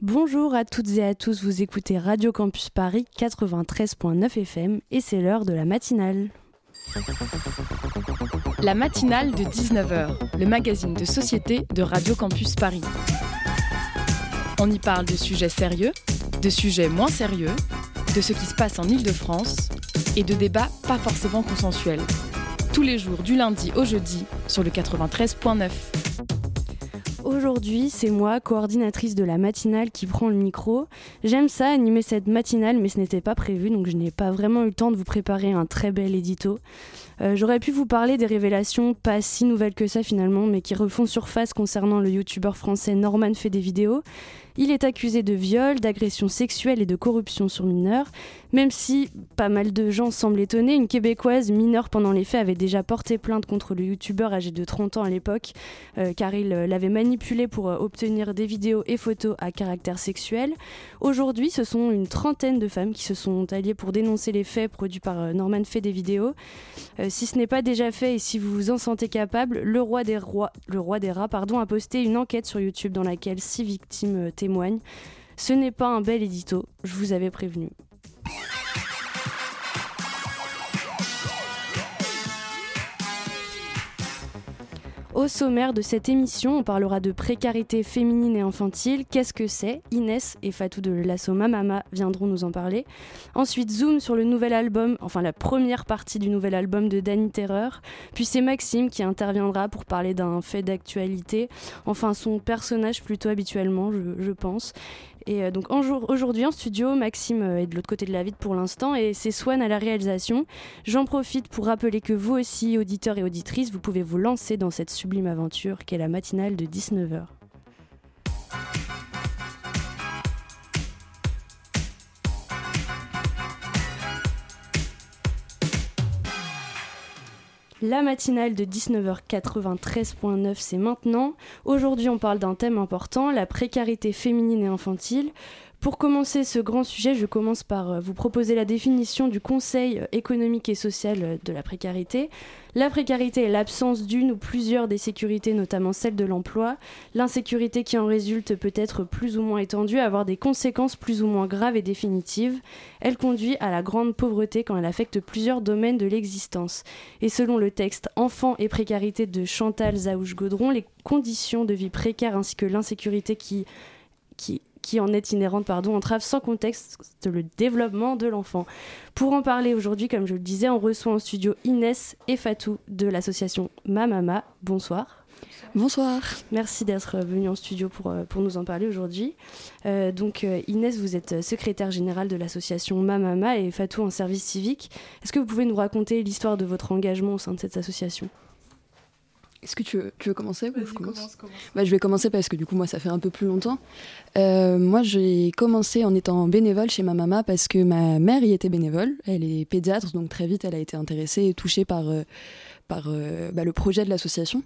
Bonjour à toutes et à tous, vous écoutez Radio Campus Paris 93.9 FM et c'est l'heure de la matinale. La matinale de 19h, le magazine de société de Radio Campus Paris. On y parle de sujets sérieux, de sujets moins sérieux, de ce qui se passe en Ile-de-France et de débats pas forcément consensuels. Tous les jours du lundi au jeudi sur le 93.9. Aujourd'hui, c'est moi, coordinatrice de la matinale, qui prend le micro. J'aime ça, animer cette matinale, mais ce n'était pas prévu, donc je n'ai pas vraiment eu le temps de vous préparer un très bel édito. Euh, j'aurais pu vous parler des révélations pas si nouvelles que ça finalement, mais qui refont surface concernant le youtubeur français Norman fait des vidéos. Il est accusé de viol, d'agression sexuelle et de corruption sur mineurs. Même si pas mal de gens semblent étonnés, une Québécoise mineure pendant les faits avait déjà porté plainte contre le youtubeur âgé de 30 ans à l'époque, euh, car il euh, l'avait manipulé pour obtenir des vidéos et photos à caractère sexuel. Aujourd'hui, ce sont une trentaine de femmes qui se sont alliées pour dénoncer les faits produits par Norman fait des vidéos. Euh, si ce n'est pas déjà fait et si vous vous en sentez capable, le roi des, rats pardon, a posté une enquête sur YouTube dans laquelle six victimes euh, témoignent. Ce n'est pas un bel édito, je vous avais prévenu. Au sommaire de cette émission, on parlera de précarité féminine et infantile. Qu'est-ce que c'est? Inès et Fatou de l'assaut Mama viendront nous en parler. Ensuite, zoom sur le nouvel album, enfin la première partie du nouvel album de Danny Terreur. Puis c'est Maxime qui interviendra pour parler d'un fait d'actualité, enfin son personnage plutôt habituellement, je pense. Et euh, donc aujourd'hui en studio, Maxime euh, est de l'autre côté de la vitre pour l'instant et c'est Swan à la réalisation. J'en profite pour rappeler que vous aussi, auditeurs et auditrices, vous pouvez vous lancer dans cette sublime aventure qu'est la matinale de 19h. La matinale de 19h93.9, c'est maintenant. Aujourd'hui, on parle d'un thème important, la précarité féminine et infantile. Pour commencer ce grand sujet, je commence par euh, vous proposer la définition du Conseil économique et social euh, de la précarité. La précarité est l'absence d'une ou plusieurs des sécurités, notamment celle de l'emploi. L'insécurité qui en résulte peut être plus ou moins étendue, avoir des conséquences plus ou moins graves et définitives. Elle conduit à la grande pauvreté quand elle affecte plusieurs domaines de l'existence. Et selon le texte Enfants et précarité de Chantal Zaouche-Gaudron, les conditions de vie précaires ainsi que l'insécurité qui qui qui en est inhérente pardon, entrave sans contexte le développement de l'enfant. Pour en parler aujourd'hui, comme je le disais, on reçoit en studio Inès et Fatou de l'association Mamama. Bonsoir. Bonsoir. Merci d'être venu en studio pour, euh, pour nous en parler aujourd'hui. Euh, donc euh, Inès, vous êtes secrétaire générale de l'association Mamama et Fatou en service civique. Est-ce que vous pouvez nous raconter l'histoire de votre engagement au sein de cette association? Est-ce que tu veux, tu veux commencer ou je commence, Bah, je vais commencer parce que du coup, moi, ça fait un peu plus longtemps. Euh, moi, j'ai commencé en étant bénévole chez ma maman parce que ma mère y était bénévole. Elle est pédiatre, donc très vite, elle a été intéressée et touchée par, euh, par euh, bah, le projet de l'association.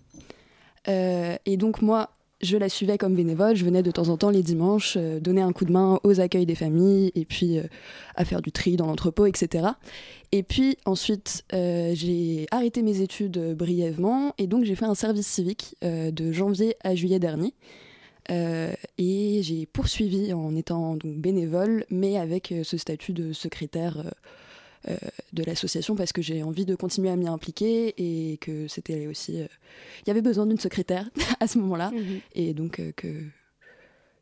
et donc, moi, je la suivais comme bénévole. Je venais de temps en temps les dimanches euh, donner un coup de main aux accueils des familles et puis euh, à faire du tri dans l'entrepôt, etc. Et puis ensuite, euh, j'ai arrêté mes études brièvement et donc j'ai fait un service civique de janvier à juillet dernier. et j'ai poursuivi en étant donc bénévole, mais avec ce statut de secrétaire de l'association parce que j'ai envie de continuer à m'y impliquer et que c'était aussi. Euh, il y avait besoin d'une secrétaire à ce moment-là mhm. et donc euh, que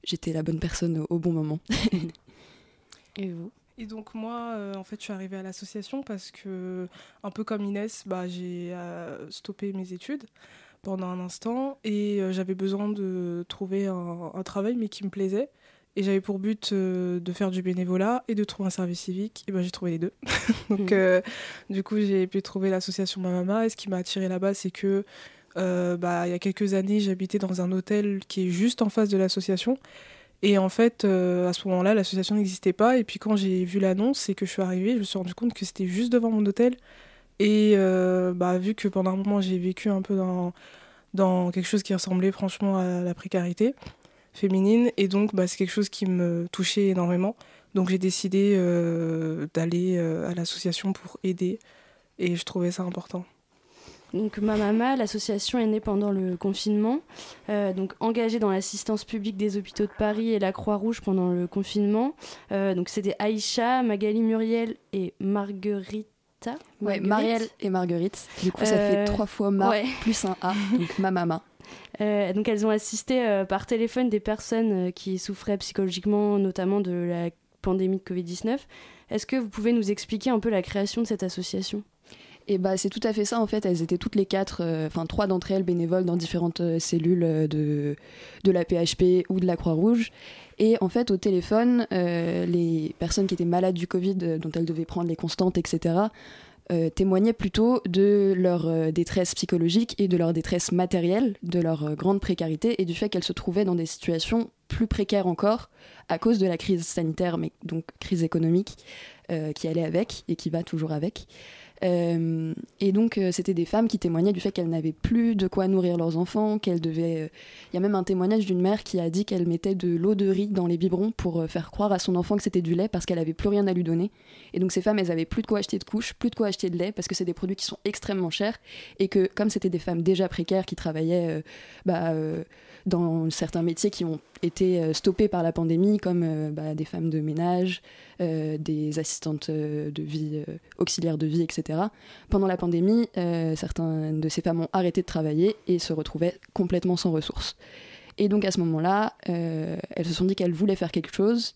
j'étais la bonne personne au, bon moment. et vous? Et donc moi, en fait, je suis arrivée à l'association parce que, un peu comme Inès, bah, j'ai stoppé mes études pendant un instant et j'avais besoin de trouver un, travail mais qui me plaisait. Et j'avais pour but euh, de faire du bénévolat et de trouver un service civique. Et ben j'ai trouvé les deux. Donc, mmh. euh, du coup, j'ai pu trouver l'association Mamama. Et ce qui m'a attiré là-bas, c'est que euh, bah, il y a quelques années, j'habitais dans un hôtel qui est juste en face de l'association. Et en fait, à ce moment-là, l'association n'existait pas. Et puis quand j'ai vu l'annonce et que je suis arrivée, je me suis rendu compte que c'était juste devant mon hôtel. Et bah, vu que pendant un moment, j'ai vécu un peu dans, dans quelque chose qui ressemblait franchement à la précarité, féminine. Et donc, bah, c'est quelque chose qui me touchait énormément. Donc, j'ai décidé euh, d'aller euh, à l'association pour aider. Et je trouvais ça important. Donc Mamama, l'association est née pendant le confinement, euh, donc engagée dans l'assistance publique des hôpitaux de Paris et la Croix-Rouge pendant le confinement. Euh, donc c'était Aïcha, Magali Muriel et Marguerite. Ouais, Marielle et Marguerite. Du coup, ça fait trois fois Ma plus un A, donc Mamama. Euh, donc elles ont assisté par téléphone des personnes qui souffraient psychologiquement, notamment de la pandémie de Covid-19. Est-ce que vous pouvez nous expliquer un peu la création de cette association? Et bah c'est tout à fait ça en fait. Elles étaient toutes les quatre, euh, enfin trois d'entre elles bénévoles dans différentes euh, cellules euh, de, de la PHP ou de la Croix-Rouge. Et en fait au téléphone, les personnes qui étaient malades du Covid, dont elles devaient prendre les constantes, etc., témoignaient plutôt de leur détresse psychologique et de leur détresse matérielle, de leur grande précarité et du fait qu'elles se trouvaient dans des situations plus précaires encore à cause de la crise sanitaire, mais donc crise économique qui allait avec et qui va toujours avec. Euh, et donc, euh, c'était des femmes qui témoignaient du fait qu'elles n'avaient plus de quoi nourrir leurs enfants, qu'elles devaient. Euh, il y a même un témoignage d'une mère qui a dit qu'elle mettait de l'eau de riz dans les biberons pour faire croire à son enfant que c'était du lait parce qu'elle avait plus rien à lui donner. Et donc, ces femmes, elles avaient plus de quoi acheter de couches, plus de quoi acheter de lait parce que c'est des produits qui sont extrêmement chers et que, comme c'était des femmes déjà précaires qui travaillaient bah, dans certains métiers qui ont été stoppés par la pandémie, comme bah, des femmes de ménage, des assistantes de vie, auxiliaires de vie, etc. Pendant la pandémie, certaines de ces femmes ont arrêté de travailler et se retrouvaient complètement sans ressources. Et donc à ce moment-là, elles se sont dit qu'elles voulaient faire quelque chose.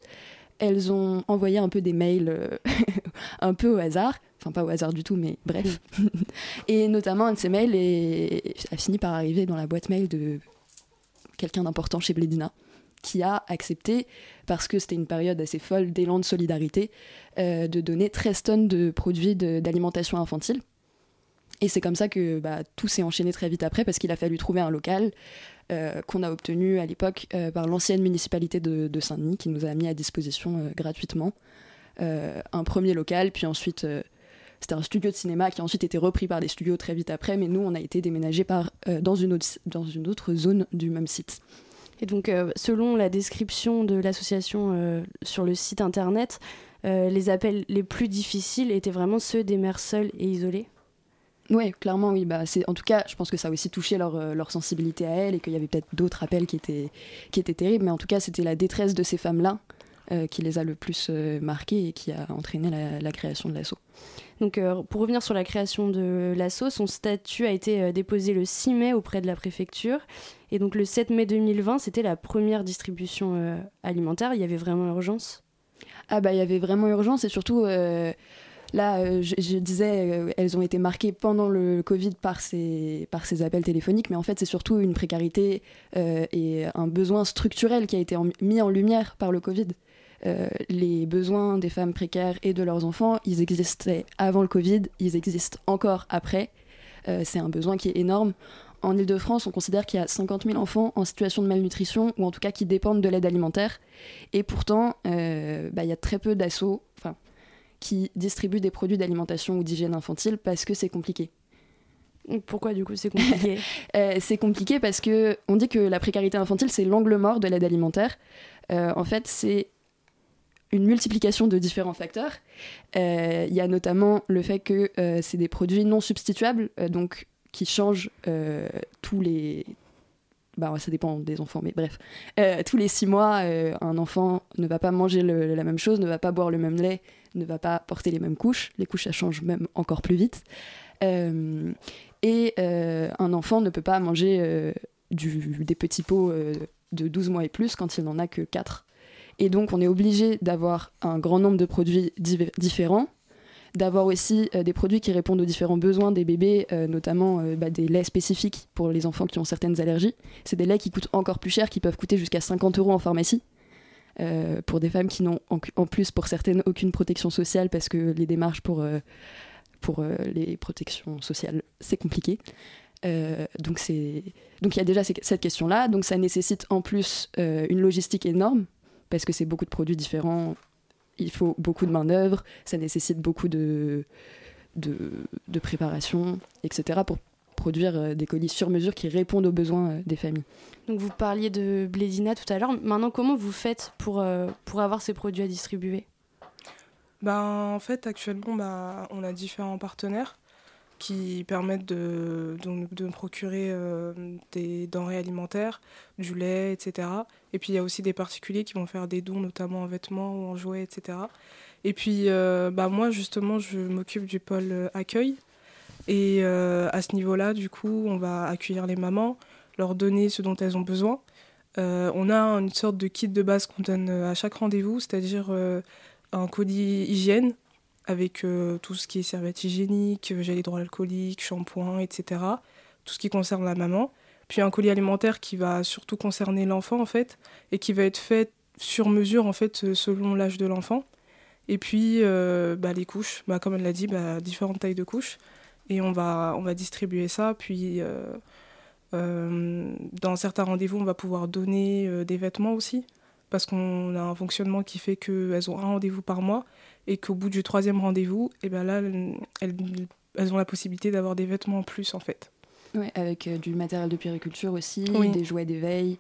Elles ont envoyé un peu des mails un peu au hasard, enfin pas au hasard du tout, mais bref. et notamment un de ces mails a fini par arriver dans la boîte mail de quelqu'un d'important chez Blédina qui a accepté, parce que c'était une période assez folle d'élan de solidarité, euh, de donner 13 tonnes de produits d'alimentation infantile. Et c'est comme ça que bah, tout s'est enchaîné très vite après, parce qu'il a fallu trouver un local euh, qu'on a obtenu à l'époque euh, par l'ancienne municipalité de, Saint-Denis, qui nous a mis à disposition gratuitement un premier local, puis ensuite c'était un studio de cinéma qui a ensuite été repris par des studios très vite après, mais nous, on a été déménagés par, dans, une autre, dans une autre zone du même site. Et donc, euh, selon la description de l'association euh, sur le site internet, euh, les appels les plus difficiles étaient vraiment ceux des mères seules et isolées. Oui, clairement, oui. Bah, en tout cas, je pense que ça a aussi touché leur, leur sensibilité à elles et qu'il y avait peut-être d'autres appels qui étaient, qui étaient terribles. Mais en tout cas, c'était la détresse de ces femmes-là qui les a le plus marquées et qui a entraîné la, la création de l'assaut. Donc, pour revenir sur la création de l'assaut, son statut a été déposé le 6 mai auprès de la préfecture et donc le 7 mai 2020, c'était la première distribution euh, alimentaire. Il y avait vraiment urgence? Ah bah il y avait vraiment urgence et surtout... Euh, là, euh, je, disais, elles ont été marquées pendant le Covid par ces, par ces appels téléphoniques, mais en fait, c'est surtout une précarité et un besoin structurel qui a été mis en lumière par le Covid. Les besoins des femmes précaires et de leurs enfants, ils existaient avant le Covid, ils existent encore après. c'est un besoin qui est énorme en Ile-de-France, on considère qu'il y a 50 000 enfants en situation de malnutrition, ou en tout cas qui dépendent de l'aide alimentaire. Et pourtant, euh, bah, il y a très peu d'assauts qui distribuent des produits d'alimentation ou d'hygiène infantile parce que c'est compliqué. Pourquoi du coup c'est compliqué euh, C'est compliqué parce que on dit que la précarité infantile c'est l'angle mort de l'aide alimentaire. Euh, en fait, c'est une multiplication de différents facteurs. Il y a notamment le fait que c'est des produits non substituables, donc qui change euh, tous les. Bah, ça dépend des enfants, mais bref. Euh, tous les six mois, euh, un enfant ne va pas manger la même chose, ne va pas boire le même lait, ne va pas porter les mêmes couches. Les couches, ça change même encore plus vite. et un enfant ne peut pas manger des petits pots de 12 mois et plus quand il n'en a que 4. Et donc, on est obligé d'avoir un grand nombre de produits différents d'avoir aussi euh, des produits qui répondent aux différents besoins des bébés, euh, notamment euh, bah, des laits spécifiques pour les enfants qui ont certaines allergies. C'est des laits qui coûtent encore plus cher, qui peuvent coûter jusqu'à 50 euros en pharmacie. pour des femmes qui n'ont en, plus pour certaines aucune protection sociale parce que les démarches pour, pour les protections sociales c'est compliqué. donc c'est donc il y a déjà cette question là donc ça nécessite en plus une logistique énorme parce que c'est beaucoup de produits différents il faut beaucoup de main-d'œuvre, ça nécessite beaucoup de, de, préparation, etc., pour produire euh, des colis sur mesure qui répondent aux besoins euh, des familles. Donc vous parliez de Blédina tout à l'heure. Maintenant, comment vous faites pour, euh, pour avoir ces produits à distribuer? Ben, En fait, actuellement, bah, on a différents partenaires qui permettent de, de, procurer des denrées alimentaires, du lait, etc. Et puis il y a aussi des particuliers qui vont faire des dons, notamment en vêtements ou en jouets, etc. Et puis bah, moi, justement, je m'occupe du pôle accueil. Et à ce niveau-là, du coup, on va accueillir les mamans, leur donner ce dont elles ont besoin. on a une sorte de kit de base qu'on donne à chaque rendez-vous, c'est-à-dire un colis hygiène avec euh, tout ce qui est serviette hygiénique, euh, gel hydroalcoolique, shampoing, etc. Tout ce qui concerne la maman. Puis un colis alimentaire qui va surtout concerner l'enfant en fait et qui va être fait sur mesure en fait euh, selon l'âge de l'enfant. Et puis bah, les couches, bah, comme elle l'a dit, bah, différentes tailles de couches. Et on va, on va distribuer ça. Puis dans certains rendez-vous, on va pouvoir donner des vêtements aussi parce qu'on a un fonctionnement qui fait qu'elles ont un rendez-vous par mois et qu'au bout du troisième rendez-vous, et eh ben là, elles, elles ont la possibilité d'avoir des vêtements en plus en fait. Oui, avec euh, du matériel de périculture aussi, des jouets d'éveil.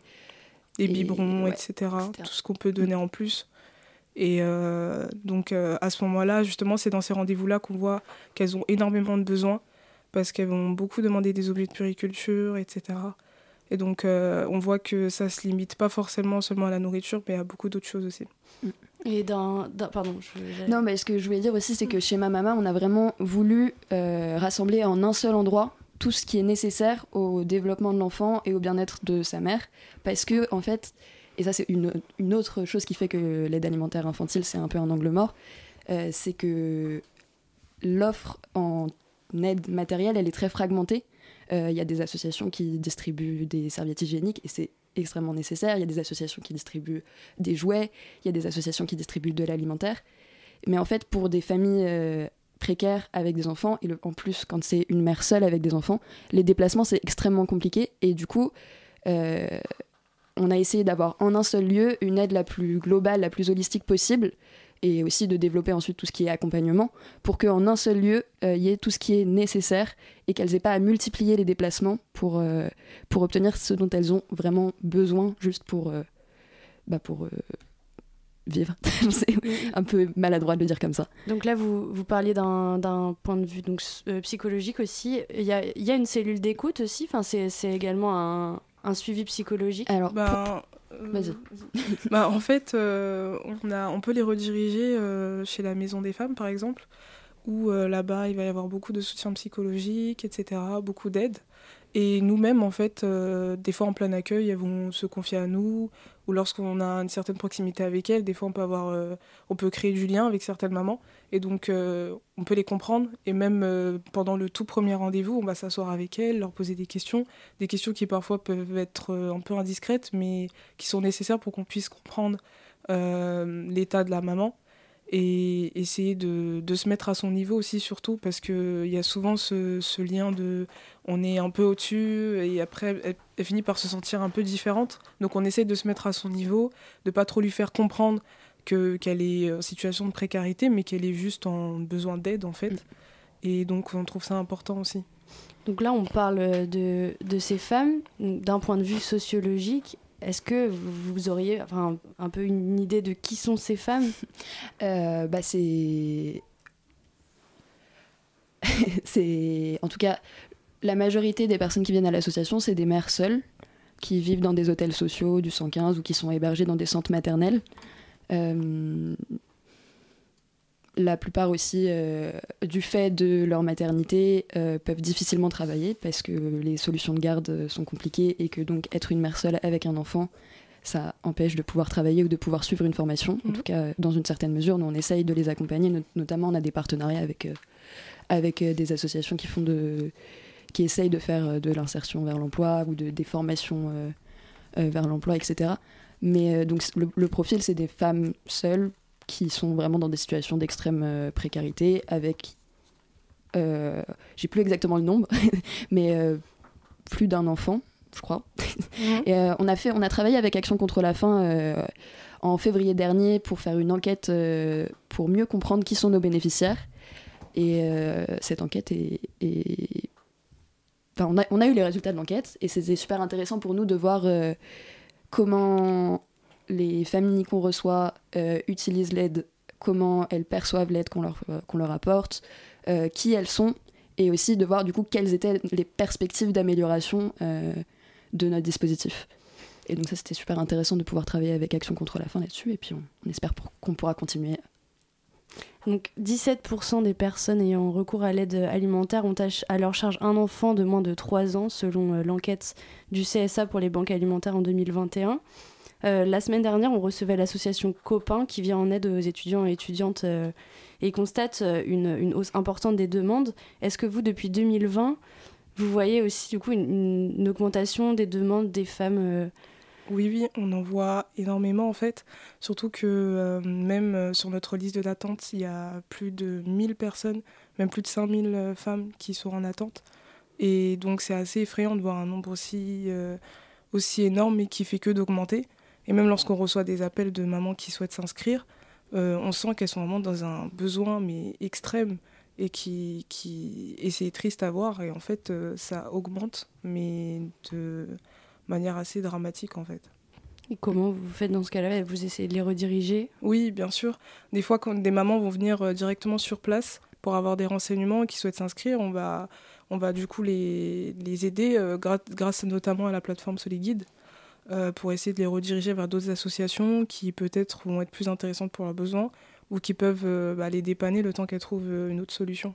Des biberons, etc., Tout ce qu'on peut donner en plus. Et euh, donc euh, à ce moment-là, justement, c'est dans ces rendez-vous-là qu'on voit qu'elles ont énormément de besoins parce qu'elles vont beaucoup demander des objets de puriculture, etc. Et donc, euh, on voit que ça se limite pas forcément seulement à la nourriture, mais à beaucoup d'autres choses aussi. Mm. Et dans, pardon. Non, mais ce que je voulais dire aussi, c'est que chez ma maman, on a vraiment voulu euh, rassembler en un seul endroit tout ce qui est nécessaire au développement de l'enfant et au bien-être de sa mère, parce que en fait, et ça c'est une, autre chose qui fait que l'aide alimentaire infantile c'est un peu un angle mort, euh, c'est que l'offre en aide matérielle, elle est très fragmentée. Euh, il y a des associations qui distribuent des serviettes hygiéniques et c'est extrêmement nécessaire. Il y a des associations qui distribuent des jouets, il y a des associations qui distribuent de l'alimentaire. Mais en fait, pour des familles euh, précaires avec des enfants, et en plus quand c'est une mère seule avec des enfants, les déplacements c'est extrêmement compliqué. Et du coup, euh, on a essayé d'avoir en un seul lieu une aide la plus globale, la plus holistique possible, et aussi de développer ensuite tout ce qui est accompagnement pour qu'en un seul lieu, euh, il y ait tout ce qui est nécessaire et qu'elles n'aient pas à multiplier les déplacements pour, euh, pour obtenir ce dont elles ont vraiment besoin juste pour, bah pour vivre. C'est un peu maladroit de le dire comme ça. Donc là, vous, vous parliez d'un point de vue donc, psychologique aussi. Il y a, y a, une cellule d'écoute aussi, enfin, c'est également un, un suivi psychologique Alors, ben, Vas-y. Euh, bah, en fait, euh, on, a, on peut les rediriger euh, chez la Maison des Femmes, par exemple, où là-bas, il va y avoir beaucoup de soutien psychologique, etc., beaucoup d'aide. Et nous-mêmes, en fait, des fois en plein accueil, elles vont se confier à nous, ou lorsqu'on a une certaine proximité avec elles, des fois on peut, avoir, on peut créer du lien avec certaines mamans. Et donc, euh, on peut les comprendre. Et même euh, pendant le tout premier rendez-vous, on va s'asseoir avec elles, leur poser des questions. Des questions qui parfois peuvent être euh, un peu indiscrètes, mais qui sont nécessaires pour qu'on puisse comprendre l'état de la maman. Et essayer de, de, se mettre à son niveau aussi, surtout, parce qu'il y a souvent ce, lien de on est un peu au-dessus, et après, elle, elle, finit par se sentir un peu différente. Donc, on essaie de se mettre à son niveau, de pas trop lui faire comprendre qu'elle est en situation de précarité, mais qu'elle est juste en besoin d'aide en fait. Mm. Et donc on trouve ça important aussi. Donc là, on parle de, de ces femmes d'un point de vue sociologique. Est-ce que vous auriez enfin, un peu une idée de qui sont ces femmes? Euh, bah C'est. c'est. En tout cas, la majorité des personnes qui viennent à l'association, c'est des mères seules qui vivent dans des hôtels sociaux du 115 ou qui sont hébergées dans des centres maternels. Euh, la plupart aussi, euh, du fait de leur maternité, euh, peuvent difficilement travailler parce que les solutions de garde sont compliquées et que donc être une mère seule avec un enfant, ça empêche de pouvoir travailler ou de pouvoir suivre une formation. En mhm. tout cas, dans une certaine mesure, nous on essaye de les accompagner. notamment, on a des partenariats avec, avec des associations qui font de, qui essayent de faire de l'insertion vers l'emploi ou de, des formations vers l'emploi, etc. Mais euh, donc le, profil, c'est des femmes seules qui sont vraiment dans des situations d'extrême euh, précarité avec, euh, j'ai plus exactement le nombre, mais plus d'un enfant, je crois. Mhm. Et on a fait, on a travaillé avec Action contre la faim en février dernier pour faire une enquête pour mieux comprendre qui sont nos bénéficiaires. Et cette enquête est, Enfin, on, a, eu les résultats de l'enquête et c'était super intéressant pour nous de voir comment les familles qu'on reçoit euh, utilisent l'aide, comment elles perçoivent l'aide qu'on leur, euh, apporte, euh, qui elles sont et aussi de voir du coup quelles étaient les perspectives d'amélioration de notre dispositif. Et donc ça, c'était super intéressant de pouvoir travailler avec Action contre la faim là-dessus. Et puis on, espère qu'on pourra continuer. Donc 17% des personnes ayant recours à l'aide alimentaire ont à leur charge un enfant de moins de 3 ans, selon euh, l'enquête du CSA pour les banques alimentaires en 2021. Euh, la semaine dernière, on recevait l'association Copain qui vient en aide aux étudiants et étudiantes euh, et constate une, hausse importante des demandes. Est-ce que vous, depuis 2020, vous voyez aussi du coup une, augmentation des demandes des femmes oui, oui, on en voit énormément en fait. Surtout que euh, même euh, sur notre liste d'attente, il y a plus de 1000 personnes, même plus de 5000 euh, femmes qui sont en attente. Et donc c'est assez effrayant de voir un nombre aussi, aussi énorme et qui fait que d'augmenter. Et même lorsqu'on reçoit des appels de mamans qui souhaitent s'inscrire, on sent qu'elles sont vraiment dans un besoin mais extrême et qui, qui et c'est triste à voir et en fait ça augmente mais de manière assez dramatique en fait. Et comment vous faites dans ce cas-là? Vous essayez de les rediriger? Oui, bien sûr. Des fois, quand des mamans vont venir euh, directement sur place pour avoir des renseignements et qui souhaitent s'inscrire, on va, on va du coup les, les aider euh, grâce notamment à la plateforme Soliguide euh, pour essayer de les rediriger vers d'autres associations qui peut-être vont être plus intéressantes pour leurs besoins ou qui peuvent bah, les dépanner le temps qu'elles trouvent une autre solution.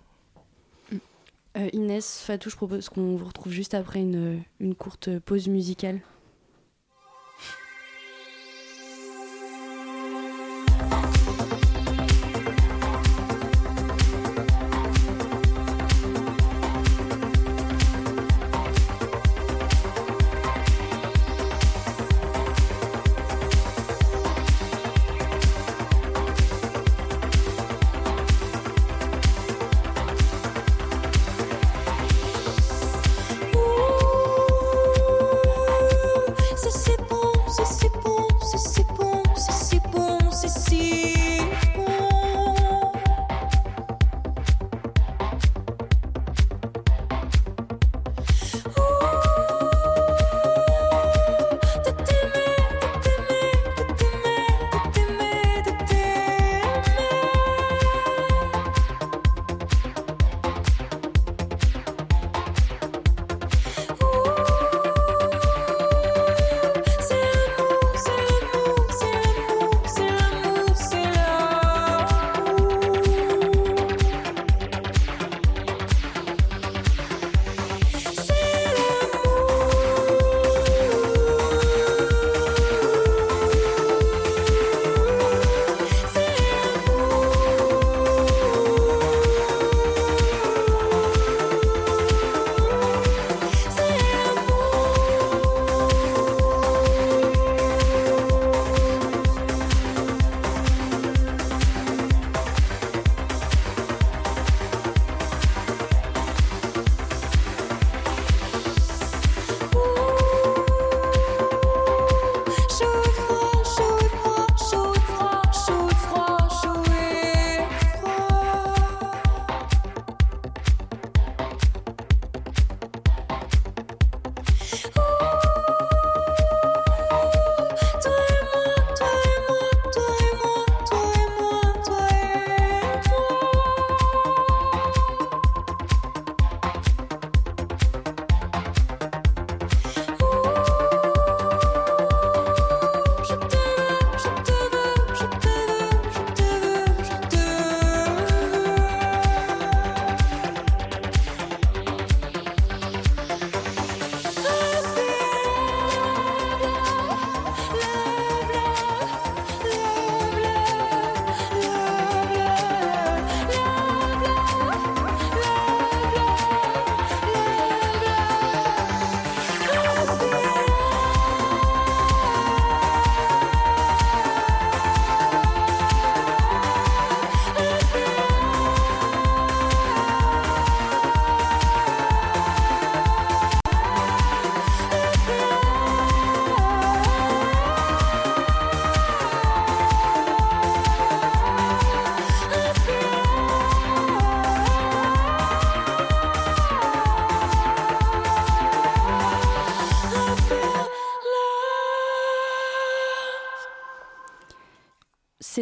Euh, Inès, Fatou, je propose qu'on vous retrouve juste après une, une courte pause musicale.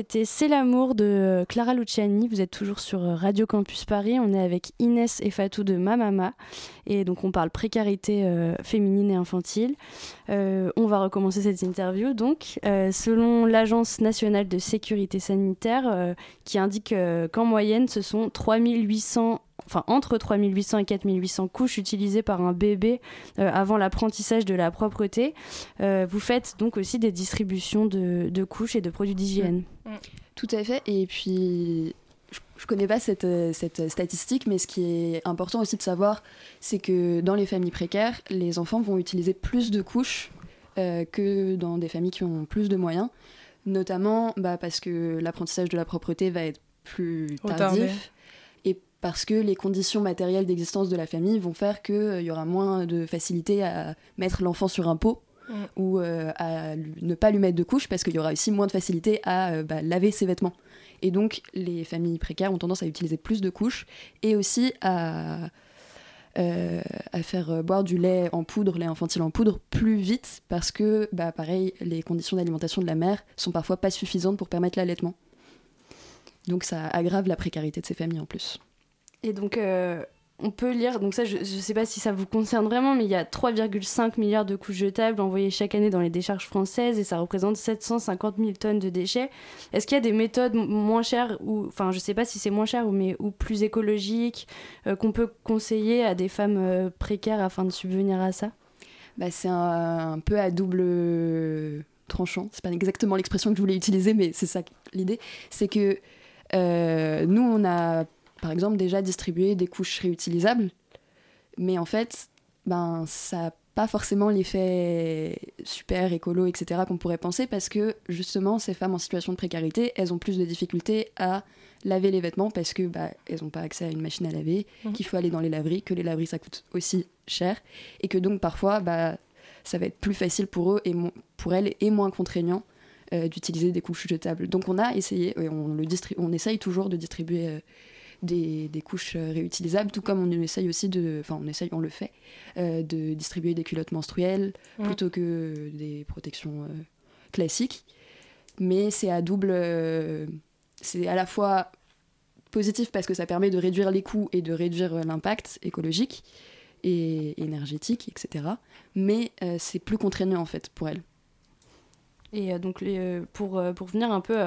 C'est l'amour de Clara Luciani. Vous êtes toujours sur Radio Campus Paris. On est avec Inès et Fatou de Mamama. Et donc, on parle précarité euh, féminine et infantile. Euh, on va recommencer cette interview. Donc, euh, selon l'Agence nationale de sécurité sanitaire, qui indique qu'en moyenne, ce sont 3800 enfin entre 3800 et 4800 couches utilisées par un bébé euh, avant l'apprentissage de la propreté. Euh, vous faites donc aussi des distributions de, couches et de produits d'hygiène. Mm. Mm. Tout à fait. Et puis, je ne connais pas cette, euh, cette, statistique, mais ce qui est important aussi de savoir, c'est que dans les familles précaires, les enfants vont utiliser plus de couches que dans des familles qui ont plus de moyens, notamment bah, parce que l'apprentissage de la propreté va être plus tardif parce que les conditions matérielles d'existence de la famille vont faire qu'il euh, y aura moins de facilité à mettre l'enfant sur un pot mm. ou euh, à ne pas lui mettre de couche parce qu'il y aura aussi moins de facilité à euh, bah, laver ses vêtements. Et donc les familles précaires ont tendance à utiliser plus de couches et aussi à, à faire boire du lait en poudre, lait infantile en poudre, plus vite parce que, bah, pareil, les conditions d'alimentation de la mère sont parfois pas suffisantes pour permettre l'allaitement. Donc ça aggrave la précarité de ces familles en plus. Et donc, euh, on peut lire, donc ça, je ne sais pas si ça vous concerne vraiment, mais il y a 3,5 milliards de couches jetables envoyées chaque année dans les décharges françaises et ça représente 750 000 tonnes de déchets. Est-ce qu'il y a des méthodes moins chères, ou, enfin, je ne sais pas si c'est moins cher, mais, ou plus écologiques, euh, qu'on peut conseiller à des femmes euh, précaires afin de subvenir à ça? Bah, C'est un, peu à double tranchant. C'est pas exactement l'expression que je voulais utiliser, mais c'est ça l'idée. C'est que nous, on a par exemple, déjà distribuer des couches réutilisables. Mais en fait, ben, ça n'a pas forcément l'effet super écolo, etc., qu'on pourrait penser, parce que justement, ces femmes en situation de précarité, elles ont plus de difficultés à laver les vêtements parce que bah, elles n'ont pas accès à une machine à laver, mmh. qu'il faut aller dans les laveries, que les laveries ça coûte aussi cher, et que donc parfois bah, ça va être plus facile pour eux et pour elles et moins contraignant euh, d'utiliser des couches jetables. Donc on a essayé, et on, le on essaye toujours de distribuer euh, des, couches euh, réutilisables, tout comme on essaye aussi de, enfin on essaye, on le fait, euh, de distribuer des culottes menstruelles plutôt que des protections euh, classiques. Mais c'est à double, c'est à la fois positif parce que ça permet de réduire les coûts et de réduire l'impact écologique et énergétique, etc. Mais c'est plus contraignant en fait pour elles. Et euh, donc, euh, pour, euh, pour venir un peu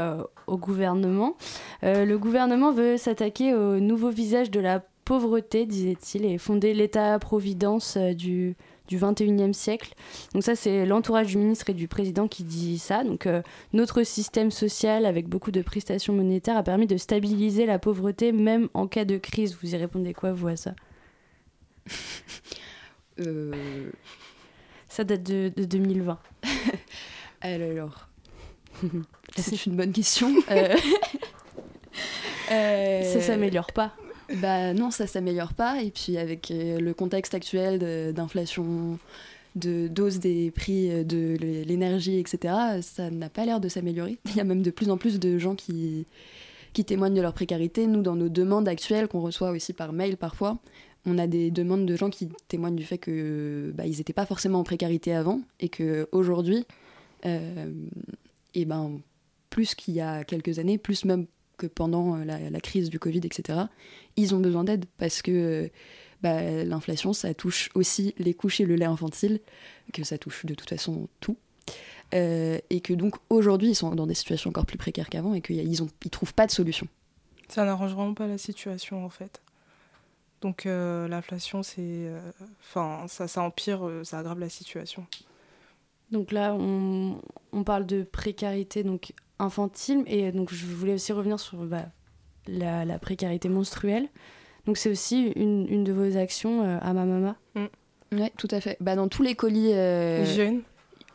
au gouvernement, le gouvernement veut s'attaquer au nouveau visage de la pauvreté, disait-il, et fonder l'État-providence du, du 21e siècle. Donc ça, c'est l'entourage du ministre et du président qui dit ça. Donc notre système social, avec beaucoup de prestations monétaires, a permis de stabiliser la pauvreté, même en cas de crise. Vous y répondez quoi, vous, à ça? Ça date de, de 2020. Alors, c'est une bonne question. Euh, euh, ça s'améliore pas. Bah non, ça s'améliore pas. Et puis avec euh, le contexte actuel d'inflation, de, dose des prix de l'énergie, etc., ça n'a pas l'air de s'améliorer. Il y a même de plus en plus de gens qui, qui témoignent de leur précarité. Nous, dans nos demandes actuelles, qu'on reçoit aussi par mail parfois, on a des demandes de gens qui témoignent du fait que bah, ils n'étaient pas forcément en précarité avant et que aujourd'hui euh, et ben, plus qu'il y a quelques années, plus même que pendant euh, la, crise du Covid, etc., ils ont besoin d'aide parce que euh, bah, l'inflation, ça touche aussi les couches et le lait infantile, que ça touche de toute façon tout. et que donc aujourd'hui, ils sont dans des situations encore plus précaires qu'avant et qu'ils ne trouvent pas de solution. Ça n'arrange vraiment pas la situation en fait. Donc l'inflation, c'est, ça, ça empire, ça aggrave la situation. Donc là, on, on, parle de précarité donc infantile et donc je voulais aussi revenir sur bah, la, la, précarité menstruelle. Donc c'est aussi une, une, de vos actions euh, à ma maman. Mm. Oui, tout à fait. Bah, dans tous les colis... Euh... Jeunes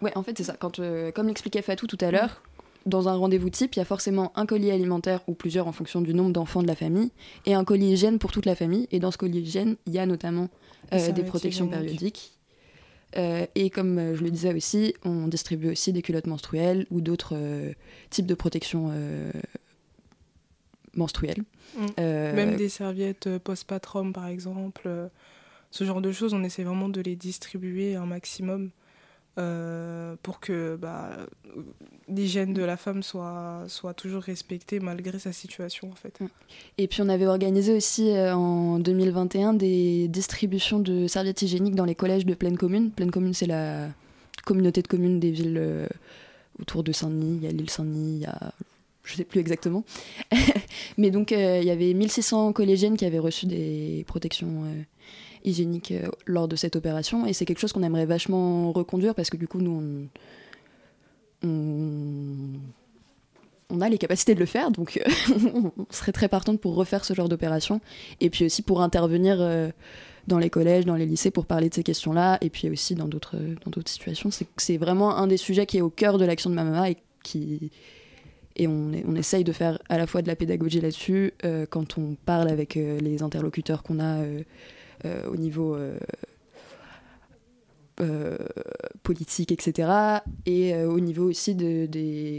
Ouais, en fait c'est ça. Quand, euh, comme l'expliquait Fatou tout à l'heure, dans un rendez-vous type, il y a forcément un colis alimentaire ou plusieurs en fonction du nombre d'enfants de la famille et un colis hygiène pour toute la famille. Et dans ce colis hygiène, il y a notamment euh, des protections périodiques euh, et comme euh, je le disais aussi, on distribue aussi des culottes menstruelles ou d'autres euh, types de protections menstruelles. Mm. Même des serviettes post-patrum, par exemple. ce genre de choses, on essaie vraiment de les distribuer un maximum pour que bah, l'hygiène de la femme soit, soit toujours respectée malgré sa situation en fait. Et puis on avait organisé aussi euh, en 2021 des distributions de serviettes hygiéniques dans les collèges de Pleine Commune. Pleine Commune c'est la communauté de communes des villes euh, autour de Saint-Denis, il y a l'île Saint-Denis, il y a je sais plus exactement. Mais donc il y avait 1600 collégiennes qui avaient reçu des protections euh, lors de cette opération. Et c'est quelque chose qu'on aimerait vachement reconduire parce que du coup, nous, on, on, a les capacités de le faire. Donc, euh, on serait très partante pour refaire ce genre d'opération. Et puis aussi pour intervenir euh, dans les collèges, dans les lycées pour parler de ces questions-là. Et puis aussi dans d'autres, d'autres situations. C'est, vraiment un des sujets qui est au cœur de l'action de ma maman et qui et on, essaye de faire à la fois de la pédagogie là-dessus quand on parle avec les interlocuteurs qu'on a euh, au niveau euh, euh, politique, etc. Et au niveau aussi de,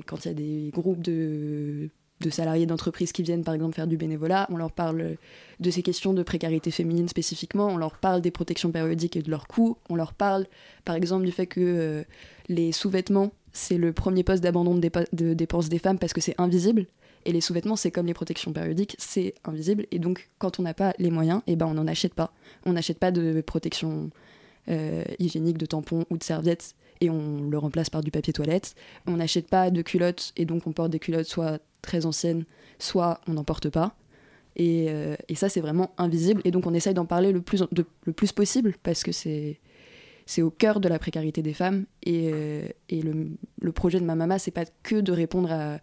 quand il y a des groupes de, salariés d'entreprise qui viennent par exemple faire du bénévolat, on leur parle de ces questions de précarité féminine spécifiquement, on leur parle des protections périodiques et de leurs coûts, on leur parle par exemple du fait que les sous-vêtements, c'est le premier poste d'abandon de, dépenses des femmes parce que c'est invisible. Et les sous-vêtements, c'est comme les protections périodiques, c'est invisible. Et donc, quand on n'a pas les moyens, eh ben, on n'en achète pas. On n'achète pas de protection euh, hygiénique, de tampons ou de serviettes, et on le remplace par du papier toilette. On n'achète pas de culottes, et donc on porte des culottes soit très anciennes, soit on n'en porte pas. Et, euh, et ça, c'est vraiment invisible. Et donc, on essaye d'en parler le plus, le plus possible, parce que c'est c'est au cœur de la précarité des femmes. Et, euh, et le, le, projet de ma maman, c'est pas que de répondre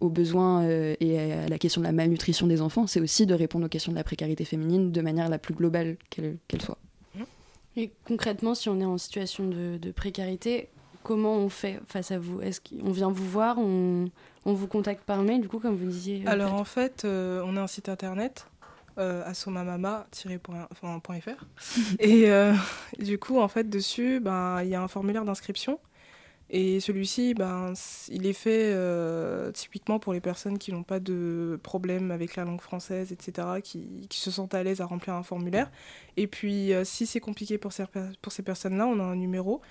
aux besoins euh, et à la question de la malnutrition des enfants, c'est aussi de répondre aux questions de la précarité féminine de manière la plus globale qu'elle soit. Et concrètement, si on est en situation de, précarité, comment on fait face à vous? Est-ce qu'on vient vous voir on, on, vous contacte par mail, du coup, comme vous disiez Alors en fait, euh, on a un site internet, euh, assomamama-fr. et euh, du coup, en fait, dessus, ben, il y a un formulaire d'inscription et celui-ci, ben, il est fait euh, typiquement pour les personnes qui n'ont pas de problème avec la langue française, etc., qui, se sentent à l'aise à remplir un formulaire. Et puis, euh, si c'est compliqué pour ces, pour ces personnes-là, on a un numéro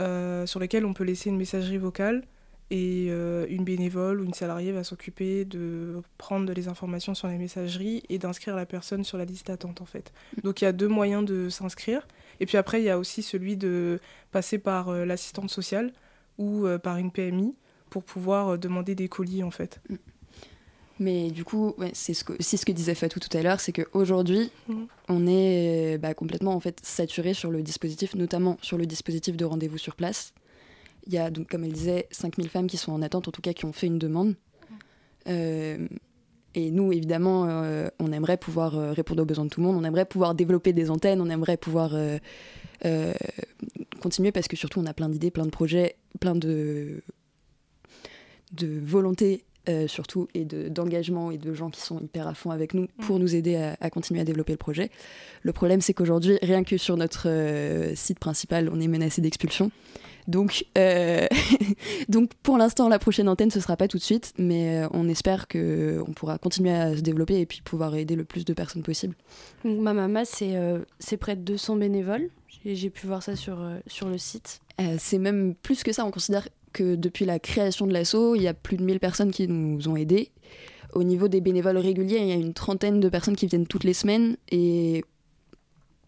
euh, sur lequel on peut laisser une messagerie vocale et une bénévole ou une salariée va s'occuper de prendre les informations sur les messageries et d'inscrire la personne sur la liste d'attente, en fait. Donc, il y a deux moyens de s'inscrire. Et puis après, il y a aussi celui de passer par euh, l'assistante sociale ou euh, par une PMI pour pouvoir euh, demander des colis en fait. Mm. Mais du coup, c'est ce que, ce que disait Fatou tout à l'heure, c'est qu'aujourd'hui, mm. on est bah, complètement en fait saturé sur le dispositif, notamment sur le dispositif de rendez-vous sur place. Il y a donc, comme elle disait, 5000 femmes qui sont en attente, en tout cas qui ont fait une demande. Euh, et nous, évidemment, euh, on aimerait pouvoir euh, répondre aux besoins de tout le monde, on aimerait pouvoir développer des antennes, on aimerait pouvoir euh, continuer parce que surtout, on a plein d'idées, plein de projets, plein de, de volonté surtout et d'engagement et de gens qui sont hyper à fond avec nous pour mm. nous aider à, à, continuer à développer le projet. Le problème, c'est qu'aujourd'hui, rien que sur notre site principal, on est menacé d'expulsion. Donc, euh, donc pour l'instant, la prochaine antenne, ce sera pas tout de suite, mais euh, on espère qu'on pourra continuer à se développer et puis pouvoir aider le plus de personnes possible. Donc, ma maman, c'est euh, près de 200 bénévoles. J'ai pu voir ça sur, sur le site. c'est même plus que ça. On considère que depuis la création de l'assaut, il y a plus de 1000 personnes qui nous ont aidés. Au niveau des bénévoles réguliers, il y a une trentaine de personnes qui viennent toutes les semaines et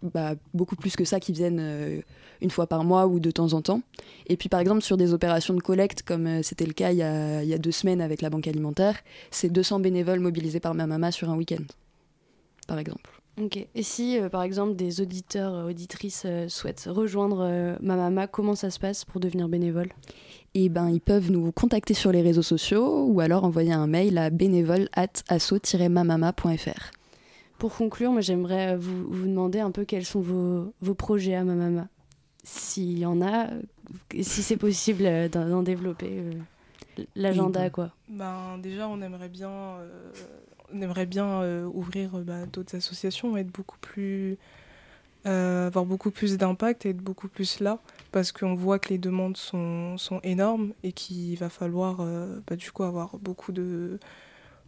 bah, beaucoup plus que ça qui viennent une fois par mois ou de temps en temps. Et puis par exemple sur des opérations de collecte, comme euh, c'était le cas il y, a, il y, a, deux semaines avec la banque alimentaire, c'est 200 bénévoles mobilisés par ma maman sur un week-end, par exemple. Ok. Et si euh, par exemple des auditeurs, auditrices souhaitent rejoindre ma maman, comment ça se passe pour devenir bénévole? Eh ben, ils peuvent nous contacter sur les réseaux sociaux ou alors envoyer un mail à bénévole at asso-mamama.fr. Pour conclure, moi j'aimerais vous, vous, demander un peu quels sont vos, vos projets à Mamama. S'il y en a, si c'est possible euh, d'en développer euh, l'agenda quoi. Ben, déjà on aimerait bien, euh, on aimerait bien ouvrir bah, d'autres associations, être beaucoup plus, avoir beaucoup plus d'impact et être beaucoup plus là parce qu'on voit que les demandes sont, sont énormes et qu'il va falloir bah, du coup avoir beaucoup de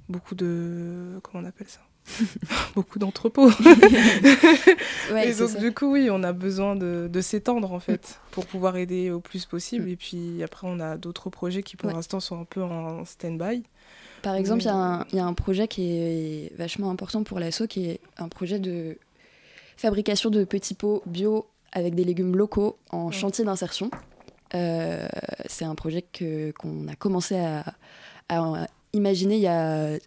beaucoup de comment on appelle ça? beaucoup d'entrepôts. et donc, du coup, oui, on a besoin de, s'étendre, en fait, pour pouvoir aider au plus possible. Et puis après, on a d'autres projets qui, pour l'instant, sont un peu en stand-by. Par exemple, il y, a un projet qui est vachement important pour l'assaut, qui est un projet de fabrication de petits pots bio avec des légumes locaux en chantier d'insertion. Euh, c'est un projet qu'on a commencé à, à, imaginer il y a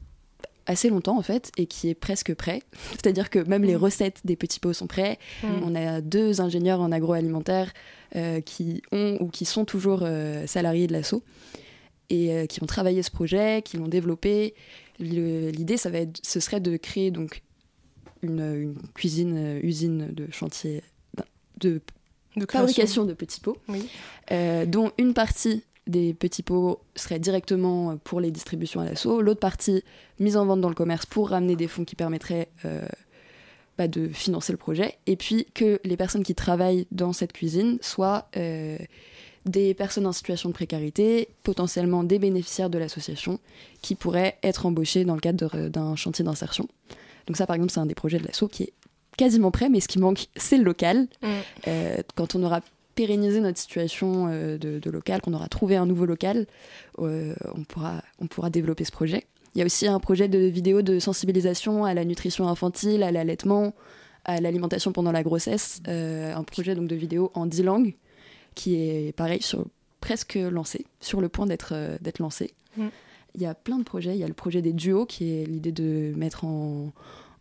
assez longtemps en fait et qui est presque prêt. C'est-à-dire que même les mm. recettes des petits pots sont prêts. Mm. On a deux ingénieurs en agroalimentaire euh, qui ont ou qui sont toujours euh, salariés de l'assaut et euh, qui ont travaillé ce projet, qui l'ont développé. L'idée, ça va être, ce serait de créer donc une, cuisine, usine de chantier de, de fabrication de petits pots, dont une partie des petits pots seraient directement pour les distributions à l'assaut, l'autre partie mise en vente dans le commerce pour ramener des fonds qui permettraient euh, bah, de financer le projet, et puis que les personnes qui travaillent dans cette cuisine soient euh, des personnes en situation de précarité, potentiellement des bénéficiaires de l'association, qui pourraient être embauchés dans le cadre d'un chantier d'insertion. Donc ça, par exemple, c'est un des projets de l'assaut qui est quasiment prêt, mais ce qui manque, c'est le local. Mmh. Euh, quand on aura pérenniser notre situation euh, de, local, qu'on aura trouvé un nouveau local, euh, on, pourra, on pourra développer ce projet. Il y a aussi un projet de vidéo de sensibilisation à la nutrition infantile, à l'allaitement, à l'alimentation pendant la grossesse, euh, un projet donc de vidéo en 10 langues qui est pareil sur, presque lancé, sur le point d'être d'être lancé. Mm. Il y a plein de projets. Il y a le projet des duos qui est l'idée de mettre en,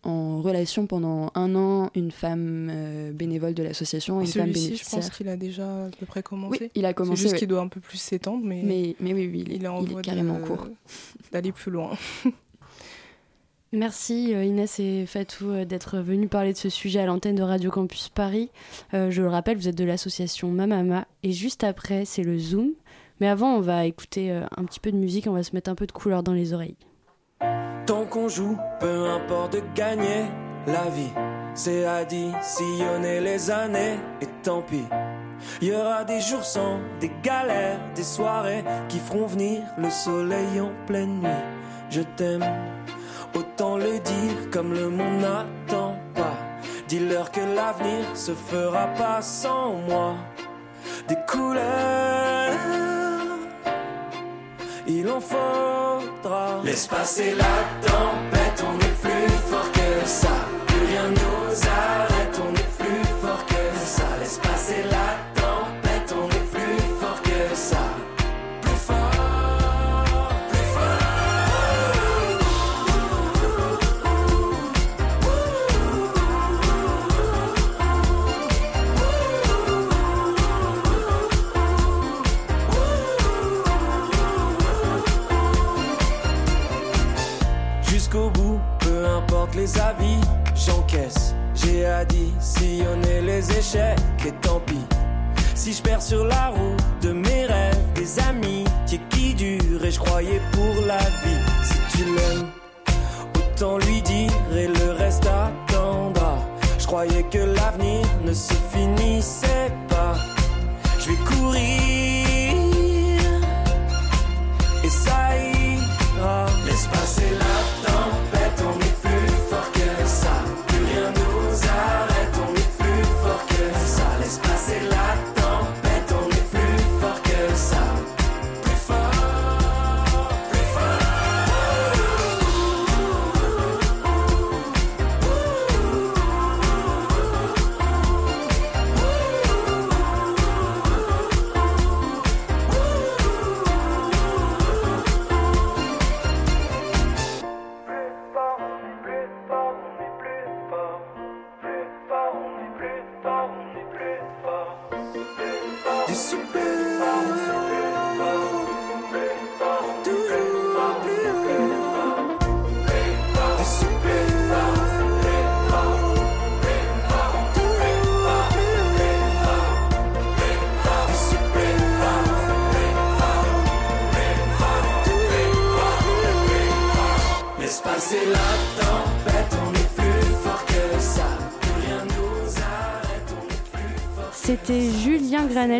en relation pendant un an une femme euh, bénévole de l'association et une femme bénéficiaire. je pense qu'il a déjà à peu près commencé. Oui, il a commencé. C'est juste qu'il doit un peu plus s'étendre, mais, mais, mais oui, oui, il, est, en carrément en cours. D'aller plus loin. Merci euh, Inès et Fatou euh, d'être venus parler de ce sujet à l'antenne de Radio Campus Paris. je le rappelle, vous êtes de l'association Mamama et juste après, c'est le Zoom. Mais avant, on va écouter un petit peu de musique, on va se mettre un peu de couleur dans les oreilles. Tant qu'on joue, peu importe de gagner la vie. C'est additionner les années et tant pis. Il y aura des jours sans, des galères, des soirées qui feront venir le soleil en pleine nuit. Je t'aime, autant le dire comme le monde n'attend pas. Dis-leur que l'avenir se fera pas sans moi. Des couleurs, il en faut Laisse passer la tempête, on est plus fort que ça. Plus rien nous arrête, j'encaisse. J'ai additionné les échecs et tant pis. Si je perds sur la route de mes rêves, des amis qui durent et je croyais pour la vie. Si tu l'aimes, autant lui dire et le reste attendra. Je croyais que l'avenir ne se finissait pas. Je vais courir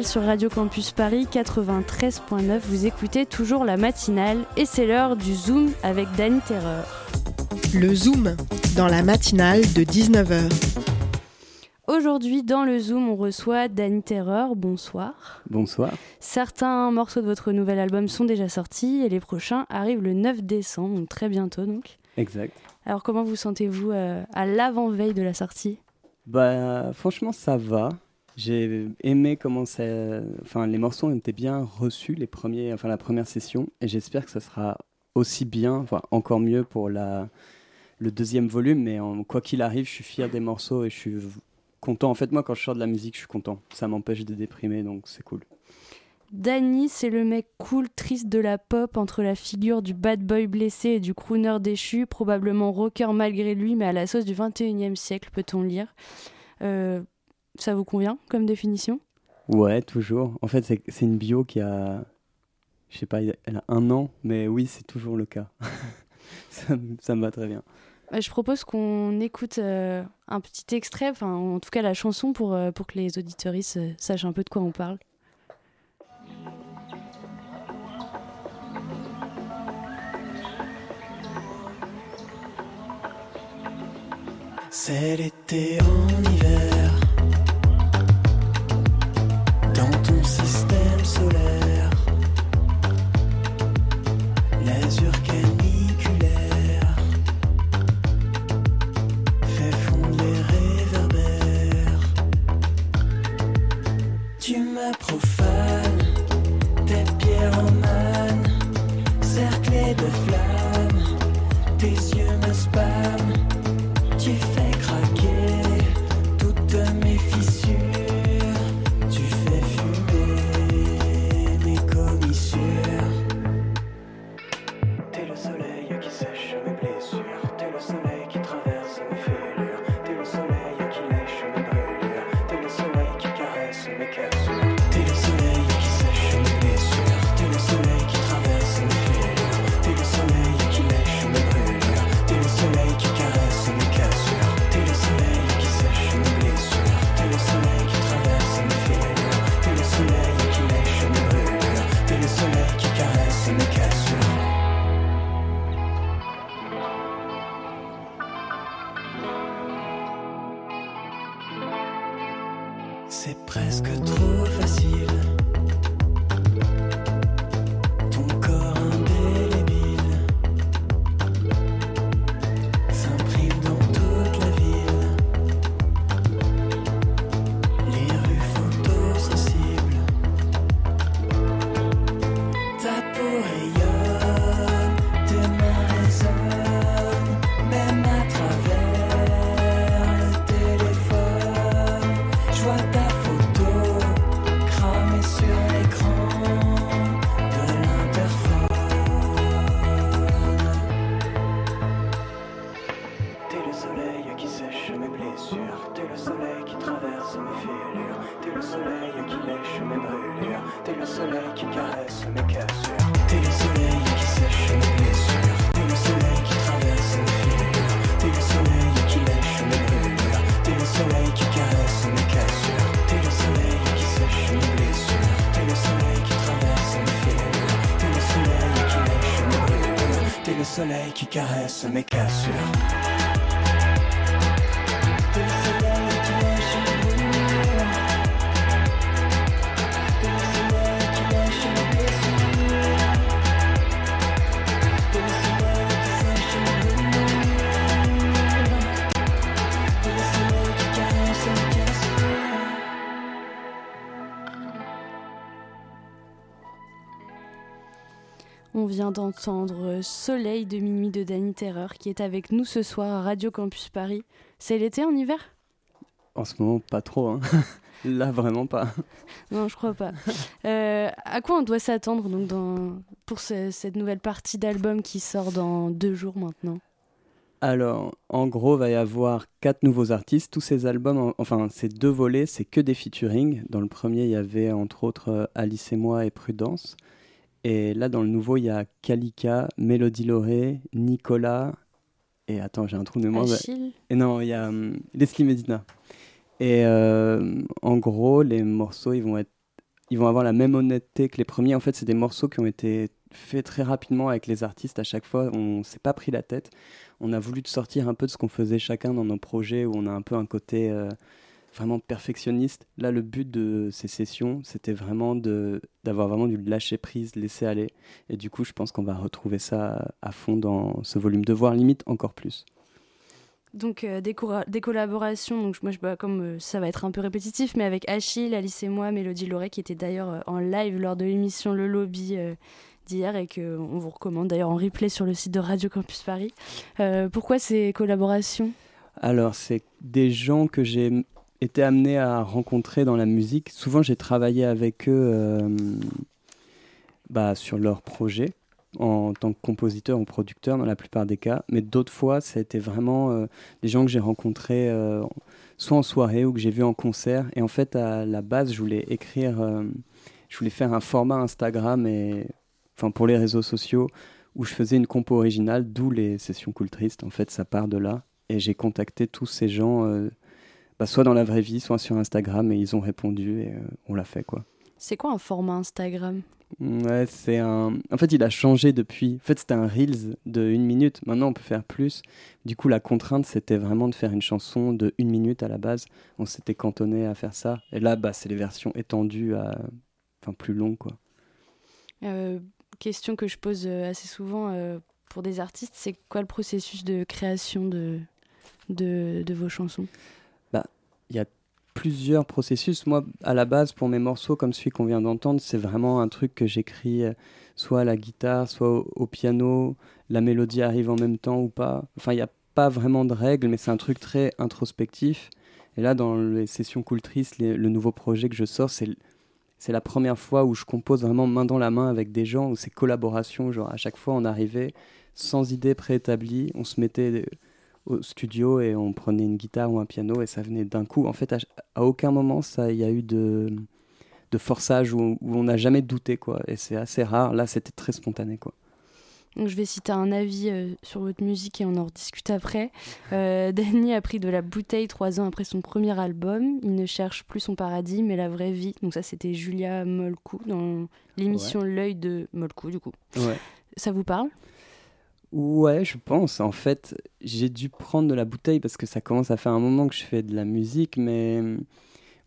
Sur Radio Campus Paris 93.9. Vous écoutez toujours la matinale et c'est l'heure du Zoom avec Danny Terreur. Le Zoom, dans la matinale de 19h. Aujourd'hui, dans le Zoom, on reçoit Danny Terreur. Bonsoir. Bonsoir. Certains morceaux de votre nouvel album sont déjà sortis et les prochains arrivent le 9 décembre, donc très bientôt donc. Exact. Alors comment vous sentez-vous euh, à l'avant-veille de la sortie? Bah franchement ça va. J'ai aimé comment ça... Enfin les morceaux ont été bien reçus, les premiers... enfin, la première session, et j'espère que ça sera aussi bien, enfin encore mieux pour la... le deuxième volume, mais quoi qu'il arrive, je suis fier des morceaux et je suis content. En fait, moi, quand je sors de la musique, je suis content. Ça m'empêche de déprimer, donc c'est cool. Danny, c'est le mec cool, triste de la pop, entre la figure du bad boy blessé et du crooner déchu, probablement rocker malgré lui, mais à la sauce du 21e siècle, peut-on lire. Euh, ça vous convient comme définition? Ouais, toujours. En fait, c'est une bio qui a, je sais pas, elle a un an, mais oui, c'est toujours le cas. ça, ça me va très bien. Bah, je propose qu'on écoute euh, un petit extrait, enfin en tout cas la chanson pour, euh, pour que les auditeuristes euh, sachent un peu de quoi on parle. C'est l'été en hiver C'est presque trop facile. Soleil de minuit de Danny Terreur qui est avec nous ce soir à Radio Campus Paris. C'est l'été en hiver? En ce moment, pas trop. Hein. Là, vraiment pas. Non, je crois pas. Euh, à quoi on doit s'attendre donc dans, pour ce- cette nouvelle partie d'album qui sort dans deux jours maintenant? Alors, en gros, va y avoir quatre nouveaux artistes. Tous ces albums, en- enfin, ces deux volets, c'est que des featuring. Dans le premier, il y avait entre autres Alice et moi et Prudence. Et là, dans le nouveau, il y a Kalika, Mélodie Lauré, Nicolas. Et attends, j'ai un trou de mémoire. Et non, il y a hum, Leslie Medina. Et euh, en gros, les morceaux, ils vont, être, ils vont avoir la même honnêteté que les premiers. En fait, c'est des morceaux qui ont été fait très rapidement avec les artistes. À chaque fois, on s'est pas pris la tête. On a voulu sortir un peu de ce qu'on faisait chacun dans nos projets, où on a un peu un côté euh, vraiment perfectionniste. Là, le but de ces sessions, c'était vraiment d'avoir vraiment du lâcher prise, laisser aller. Et du coup, je pense qu'on va retrouver ça à fond dans ce volume, de voir limite encore plus. Donc euh, des, des, collaborations, donc moi je bah, comme euh, ça va être un peu répétitif, mais avec Achille, Alice et moi, Mélodie Loret qui était d'ailleurs euh, en live lors de l'émission Le Lobby d'hier et qu'on vous recommande d'ailleurs en replay sur le site de Radio Campus Paris. pourquoi ces collaborations? Alors c'est des gens que j'ai été amené à rencontrer dans la musique. Souvent j'ai travaillé avec eux bah, sur leurs projets en tant que compositeur ou producteur dans la plupart des cas, mais d'autres fois, ça a été vraiment euh, des gens que j'ai rencontrés euh, soit en soirée ou que j'ai vus en concert. Et en fait, à la base, je voulais écrire, euh, je voulais faire un format Instagram et, enfin, pour les réseaux sociaux où je faisais une compo originale, d'où les sessions Cool Triste. En fait, ça part de là. Et j'ai contacté tous ces gens, bah, soit dans la vraie vie, soit sur Instagram, et ils ont répondu et on l'a fait, quoi. C'est quoi un format Instagram? Ouais, c'est un. En fait, il a changé depuis. En fait, c'était un Reels de une minute. Maintenant, on peut faire plus. Du coup, la contrainte, c'était vraiment de faire une chanson de une minute à la base. On s'était cantonné à faire ça. Et là, bah, c'est les versions étendues à. Enfin, plus longues, quoi. Euh, question que je pose euh, assez souvent euh, pour des artistes c'est quoi le processus de création de, de, de vos chansons? Il y a plusieurs processus. Moi, à la base, pour mes morceaux comme celui qu'on vient d'entendre, c'est vraiment un truc que j'écris euh, soit à la guitare, soit au, piano. La mélodie arrive en même temps ou pas. Enfin, il n'y a pas vraiment de règles, mais c'est un truc très introspectif. Et là, dans les sessions Cool Triste, le nouveau projet que je sors, c'est c'est la première fois où je compose vraiment main dans la main avec des gens, où c'est collaboration. Genre, à chaque fois, on arrivait sans idée préétablie, on se mettait au studio et on prenait une guitare ou un piano et ça venait d'un coup. En fait, à, aucun moment, ça, il y a eu de, de forçage où, on n'a jamais douté, quoi. Et c'est assez rare. Là, c'était très spontané, quoi. Donc, je vais citer un avis euh, sur votre musique et on en rediscute après. Euh, Danny a pris de la bouteille trois ans après son premier album. Il ne cherche plus son paradis, mais la vraie vie. Donc ça, c'était Julia Molcou dans l'émission L'œil de Molcou, du coup. Ouais. Ça vous parle? Ouais, je pense. En fait, j'ai dû prendre de la bouteille parce que ça commence à faire un moment que je fais de la musique, mais hum,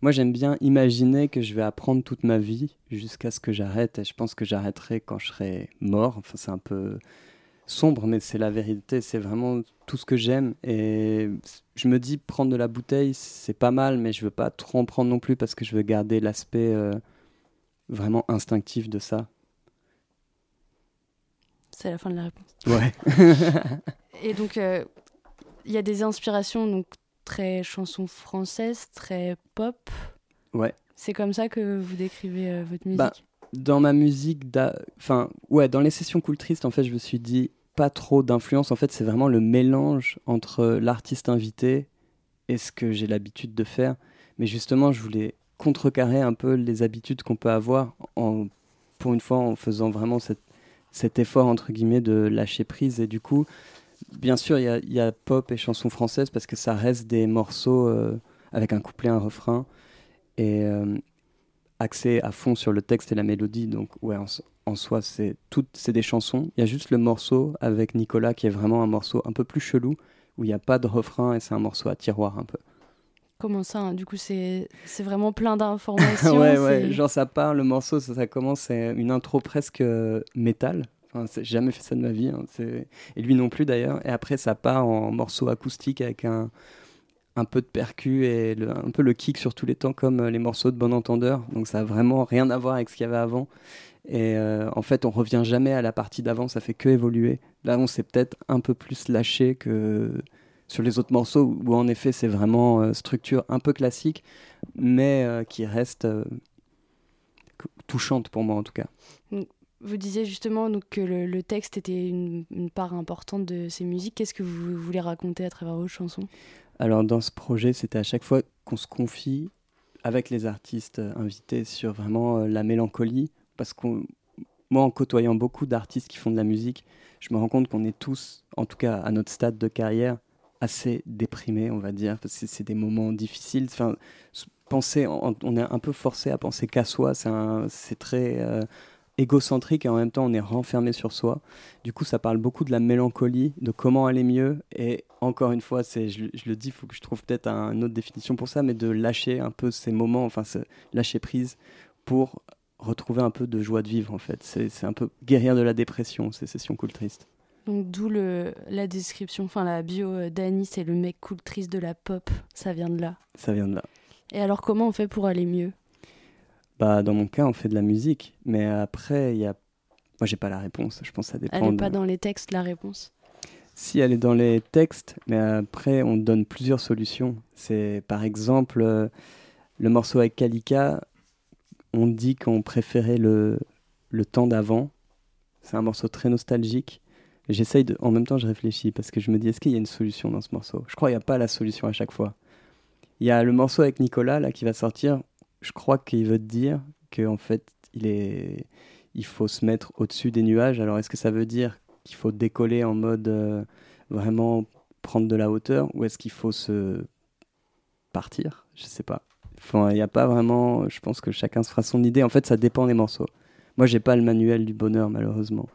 moi j'aime bien imaginer que je vais apprendre toute ma vie jusqu'à ce que j'arrête. Et je pense que j'arrêterai quand je serai mort. Enfin, c'est un peu sombre, mais c'est la vérité. C'est vraiment tout ce que j'aime. Et je me dis, prendre de la bouteille, c'est pas mal, mais je veux pas trop en prendre non plus parce que je veux garder l'aspect euh, vraiment instinctif de ça. C'est la fin de la réponse. Ouais. et donc, euh, il y a des inspirations donc très chansons françaises, très pop. Ouais. C'est comme ça que vous décrivez euh, votre bah, musique? Dans ma musique, enfin, ouais, dans les sessions Cool Triste, en fait, je me suis dit pas trop d'influence. En fait, c'est vraiment le mélange entre l'artiste invité et ce que j'ai l'habitude de faire. Mais justement, je voulais contrecarrer un peu les habitudes qu'on peut avoir en, pour une fois en faisant vraiment cette cet effort entre guillemets de lâcher prise. Et du coup bien sûr il y, a, pop et chansons françaises parce que ça reste des morceaux euh, avec un couplet un refrain et euh, axé à fond sur le texte et la mélodie. Donc ouais en, soi c'est toutes c'est des chansons. Il y a juste le morceau avec Nicolas qui est vraiment un morceau un peu plus chelou où il n'y a pas de refrain et c'est un morceau à tiroir un peu Comment ça hein? Du coup, c'est vraiment plein d'informations. ouais, ouais, genre ça part, le morceau, ça, commence, c'est une intro presque euh, métal. Enfin, j'ai jamais fait ça de ma vie. Hein. Et lui non plus d'ailleurs. Et après, ça part en morceau acoustique avec un, un peu de percu et un peu le kick sur tous les temps, comme euh, les morceaux de Bon Entendeur. Donc ça a vraiment rien à voir avec ce qu'il y avait avant. Et euh, en fait, on revient jamais à la partie d'avant, ça fait que évoluer. Là, on s'est peut-être un peu plus lâché que sur les autres morceaux où en effet c'est vraiment euh, structure un peu classique, mais euh, qui reste euh, touchante pour moi en tout cas. Vous disiez justement donc, que le, texte était une, part importante de ces musiques. Qu'est-ce que vous voulez raconter à travers vos chansons? Alors dans ce projet, c'était à chaque fois qu'on se confie avec les artistes invités sur vraiment la mélancolie, parce que moi en côtoyant beaucoup d'artistes qui font de la musique, je me rends compte qu'on est tous, en tout cas à notre stade de carrière, assez déprimé, on va dire, parce que c'est des moments difficiles. Enfin, penser, on est un peu forcé à penser qu'à soi, c'est très euh, égocentrique et en même temps on est renfermé sur soi. Du coup, ça parle beaucoup de la mélancolie, de comment aller mieux. Et encore une fois, c'est, je, le dis, il faut que je trouve peut-être une autre définition pour ça, mais de lâcher un peu ces moments, enfin, lâcher prise pour retrouver un peu de joie de vivre en fait. C'est, un peu guérir de la dépression, ces sessions cool tristes. Donc d'où le, la description, enfin la bio d'Annie, c'est le mec cool triste de la pop, ça vient de là. Ça vient de là. Et alors comment on fait pour aller mieux? Bah, dans mon cas, on fait de la musique. Mais après, il y a. Moi, j'ai pas la réponse. Je pense que ça dépend. Elle n'est pas dans les textes, la réponse? Si, elle est dans les textes, mais après, on donne plusieurs solutions. C'est par exemple euh, le morceau avec Kalika. On dit qu'on préférait le, le temps d'avant. C'est un morceau très nostalgique. J'essaye de. En même temps, je réfléchis parce que je me dis est-ce qu'il y a une solution dans ce morceau? Je crois qu'il n'y a pas la solution à chaque fois. Il y a le morceau avec Nicolas là qui va sortir je crois qu'il veut dire qu'en fait, il, est, il faut se mettre au-dessus des nuages. Alors, est-ce que ça veut dire qu'il faut décoller en mode euh, vraiment prendre de la hauteur ou est-ce qu'il faut se partir? Je sais pas. Il n'y a pas vraiment. Je pense que chacun se fera son idée. En fait, ça dépend des morceaux. Moi, j'ai pas le manuel du bonheur, malheureusement.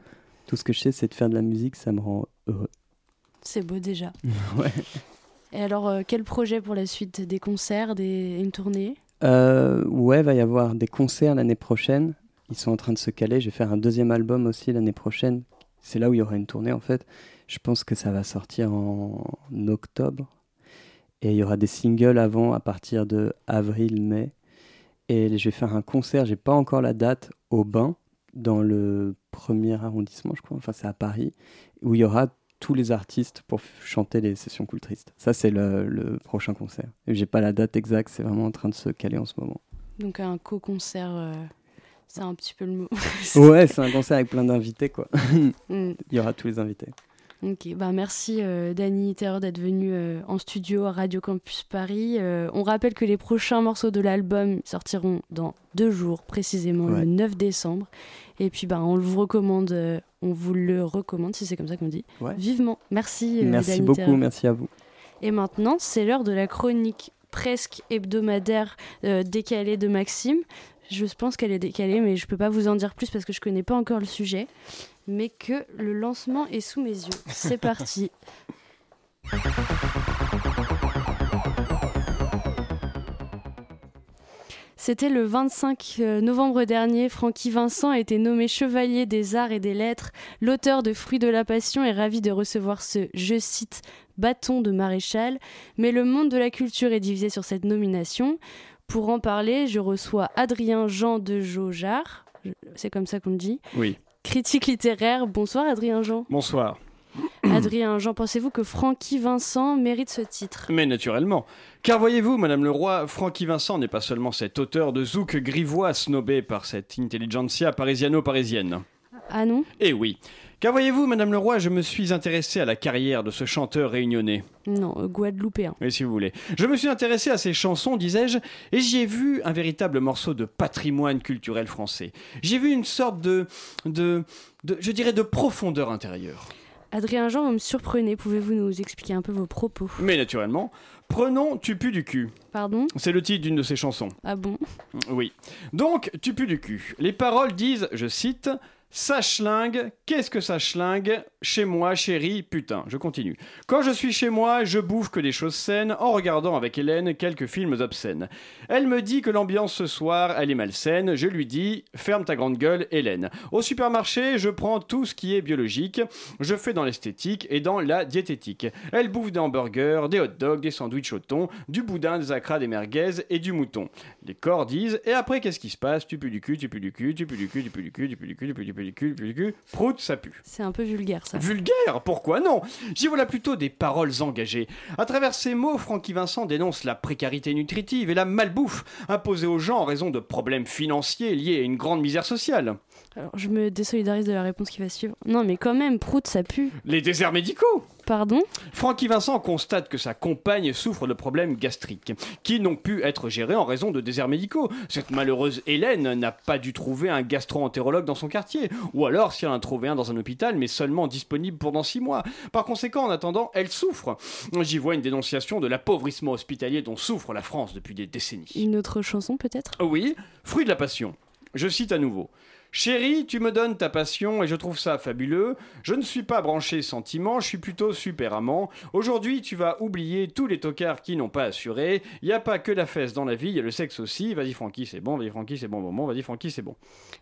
Tout ce que je sais, c'est de faire de la musique, ça me rend heureux. C'est beau déjà. ouais. Et alors, euh, quel projet pour la suite? Des concerts, des... une tournée? Euh, ouais, va y avoir des concerts l'année prochaine. Ils sont en train de se caler. Je vais faire un deuxième album aussi l'année prochaine. C'est là où il y aura une tournée en fait. Je pense que ça va sortir en octobre. Et il y aura des singles avant à partir de avril-mai. Et je vais faire un concert, j'ai pas encore la date, au Bain, dans le premier arrondissement, je crois. Enfin, c'est à Paris, où il y aura tous les artistes pour chanter les sessions cool tristes. Ça, c'est le, prochain concert. Et j'ai pas la date exacte, c'est vraiment en train de se caler en ce moment. Donc un co-concert, euh, c'est un petit peu le mot. ouais, c'est un concert avec plein d'invités, quoi. Mm. Il y aura tous les invités. Ok, bah merci euh, Dani Terreur d'être venu euh, en studio à Radio Campus Paris. Euh, on rappelle que les prochains morceaux de l'album sortiront dans deux jours, précisément le 9 décembre. Et puis bah, on vous recommande, on vous le recommande si c'est comme ça qu'on dit. Vivement. Merci. merci beaucoup, merci à vous. Et maintenant, c'est l'heure de la chronique presque hebdomadaire décalée de Maxime. Je pense qu'elle est décalée, mais je ne peux pas vous en dire plus parce que je ne connais pas encore le sujet mais que le lancement est sous mes yeux. C'est parti. C'était le 25 euh, novembre dernier. Francky Vincent a été nommé chevalier des arts et des lettres. L'auteur de Fruits de la Passion est ravi de recevoir ce, je cite, bâton de maréchal. Mais le monde de la culture est divisé sur cette nomination. Pour en parler, je reçois Adrien Jean de Jaujar. C'est comme ça qu'on dit. Oui critique littéraire. Bonsoir Adrien Jean. Bonsoir. Adrien Jean, pensez-vous que Francky Vincent mérite ce titre? Mais naturellement. Car voyez-vous, Madame le Roi, Francky Vincent n'est pas seulement cet auteur de zouk grivois snobé par cette intelligentsia parisiano-parisienne. Ah non? Eh oui. Car voyez-vous, Madame le Roi, je me suis intéressé à la carrière de ce chanteur réunionnais. Non, euh, guadeloupéen. Oui, si vous voulez. Je me suis intéressé à ses chansons, disais-je, et j'y ai vu un véritable morceau de patrimoine culturel français. J'ai vu une sorte de, de, de, je dirais, de profondeur intérieure. Adrien Jean, vous me surprenez. Pouvez-vous nous expliquer un peu vos propos? Mais naturellement. Prenons Tu pues du cul. Pardon? C'est le titre d'une de ses chansons. Ah bon? Oui. Donc, Tu pues du cul. Les paroles disent, je cite, ça schlingue, qu'est-ce que ça schlingue? Chez moi, chérie, putain, je continue. Quand je suis chez moi, je bouffe que des choses saines en regardant avec Hélène quelques films obscènes. Elle me dit que l'ambiance ce soir, elle est malsaine. Je lui dis, ferme ta grande gueule, Hélène. Au supermarché, je prends tout ce qui est biologique. Je fais dans l'esthétique et dans la diététique. Elle bouffe des hamburgers, des hot dogs, des sandwichs au thon, du boudin, des acras, des merguez et du mouton. Les corps disent, et après, qu'est-ce qui se passe? Tu pues du cul, tu pues du cul, tu pues du cul, tu pues du cul, tu pues du cul, tu pues du cul prout, ça pue. C'est un peu vulgaire, ça. Vulgaire Pourquoi non? J'y voilà plutôt des paroles engagées. À travers ces mots, Francky Vincent dénonce la précarité nutritive et la malbouffe imposée aux gens en raison de problèmes financiers liés à une grande misère sociale. Alors, je me désolidarise de la réponse qui va suivre. Non, mais quand même, prout, ça pue. Les déserts médicaux Pardon? Francky Vincent constate que sa compagne souffre de problèmes gastriques, qui n'ont pu être gérés en raison de déserts médicaux. Cette malheureuse Hélène n'a pas dû trouver un gastro-entérologue dans son quartier, ou alors si elle en a trouvé un dans un hôpital, mais seulement disponible pendant six mois. Par conséquent, en attendant, elle souffre. J'y vois une dénonciation de l'appauvrissement hospitalier dont souffre la France depuis des décennies. Une autre chanson peut-être? Oui, Fruit de la passion. Je cite à nouveau. Chérie, tu me donnes ta passion et je trouve ça fabuleux. Je ne suis pas branché sentiment, je suis plutôt super amant. Aujourd'hui, tu vas oublier tous les tocards qui n'ont pas assuré. Il n'y a pas que la fesse dans la vie, il y a le sexe aussi. Vas-y, Francky, c'est bon, vas-y, Francky, c'est bon moment, vas-y, Francky, c'est bon.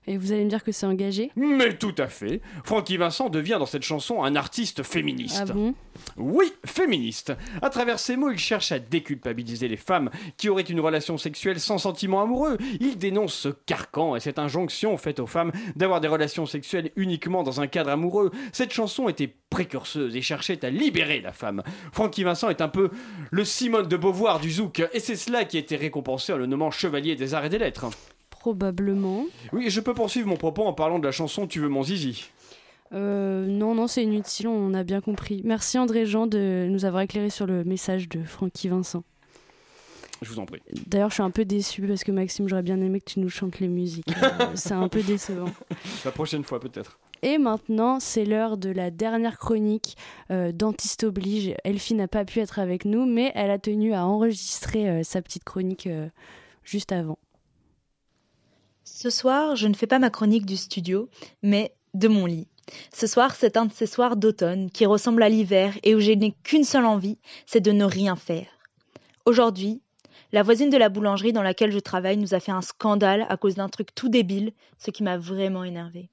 Et vous allez me dire que c'est engagé? Mais tout à fait. Francky Vincent devient dans cette chanson un artiste féministe. Ah bon? Oui, féministe. À travers ses mots, il cherche à déculpabiliser les femmes qui auraient une relation sexuelle sans sentiment amoureux. Il dénonce ce carcan et cette injonction faite aux femmes d'avoir des relations sexuelles uniquement dans un cadre amoureux. Cette chanson était précurseuse et cherchait à libérer la femme. Francky Vincent est un peu le Simone de Beauvoir du zouk, et c'est cela qui a été récompensé en le nommant chevalier des arts et des lettres. Probablement. Oui, je peux poursuivre mon propos en parlant de la chanson Tu veux mon zizi. Euh, non, non, c'est inutile, on a bien compris. Merci André Jean de nous avoir éclairé sur le message de Francky Vincent. Je vous en prie. D'ailleurs, je suis un peu déçu parce que Maxime, j'aurais bien aimé que tu nous chantes les musiques. Euh, c'est un peu décevant. La prochaine fois, peut-être. Et maintenant, c'est l'heure de la dernière chronique euh, Dentiste oblige. Elfie n'a pas pu être avec nous, mais elle a tenu à enregistrer euh, sa petite chronique euh, juste avant. Ce soir, je ne fais pas ma chronique du studio, mais de mon lit. Ce soir, c'est un de ces soirs d'automne qui ressemblent à l'hiver et où je n'ai qu'une seule envie, c'est de ne rien faire. Aujourd'hui, la voisine de la boulangerie dans laquelle je travaille nous a fait un scandale à cause d'un truc tout débile, ce qui m'a vraiment énervé.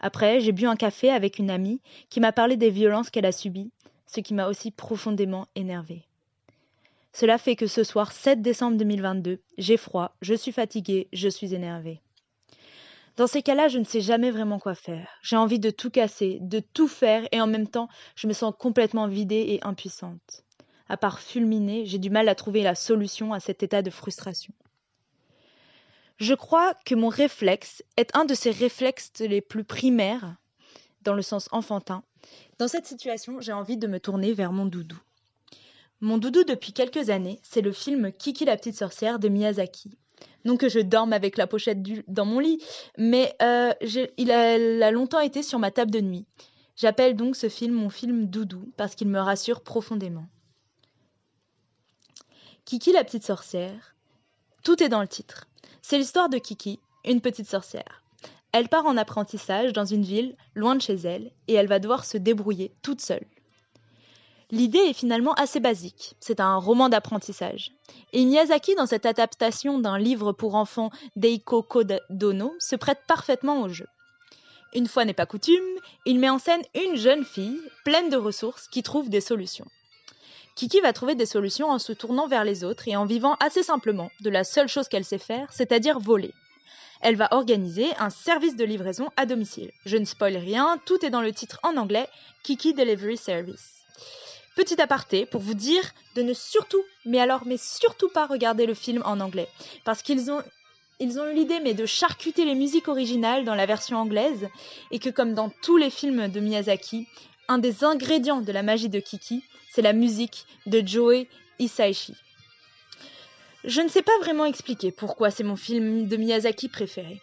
Après, j'ai bu un café avec une amie qui m'a parlé des violences qu'elle a subies, ce qui m'a aussi profondément énervé. Cela fait que ce soir 7 décembre 2022, j'ai froid, je suis fatiguée, je suis énervée. Dans ces cas-là, je ne sais jamais vraiment quoi faire. J'ai envie de tout casser, de tout faire, et en même temps, je me sens complètement vidée et impuissante. À part fulminer, j'ai du mal à trouver la solution à cet état de frustration. Je crois que mon réflexe est un de ces réflexes les plus primaires, dans le sens enfantin. Dans cette situation, j'ai envie de me tourner vers mon doudou. Mon doudou depuis quelques années, c'est le film Kiki la petite sorcière de Miyazaki. Non que je dorme avec la pochette dans mon lit, mais euh, il a longtemps été sur ma table de nuit. J'appelle donc ce film mon film doudou parce qu'il me rassure profondément. Kiki la petite sorcière, tout est dans le titre. C'est l'histoire de Kiki, une petite sorcière. Elle part en apprentissage dans une ville loin de chez elle et elle va devoir se débrouiller toute seule. L'idée est finalement assez basique. C'est un roman d'apprentissage. Et Miyazaki, dans cette adaptation d'un livre pour enfants d'Eiko Kodono, se prête parfaitement au jeu. Une fois n'est pas coutume, il met en scène une jeune fille pleine de ressources qui trouve des solutions. Kiki va trouver des solutions en se tournant vers les autres et en vivant assez simplement de la seule chose qu'elle sait faire, c'est-à-dire voler. Elle va organiser un service de livraison à domicile. Je ne spoil rien, tout est dans le titre en anglais, Kiki Delivery Service. Petit aparté pour vous dire de ne surtout, mais alors mais surtout pas regarder le film en anglais, parce qu'ils ont eu l'idée mais de charcuter les musiques originales dans la version anglaise et que comme dans tous les films de Miyazaki, un des ingrédients de la magie de Kiki, c'est la musique de Joe Hisaishi. Je ne sais pas vraiment expliquer pourquoi c'est mon film de Miyazaki préféré.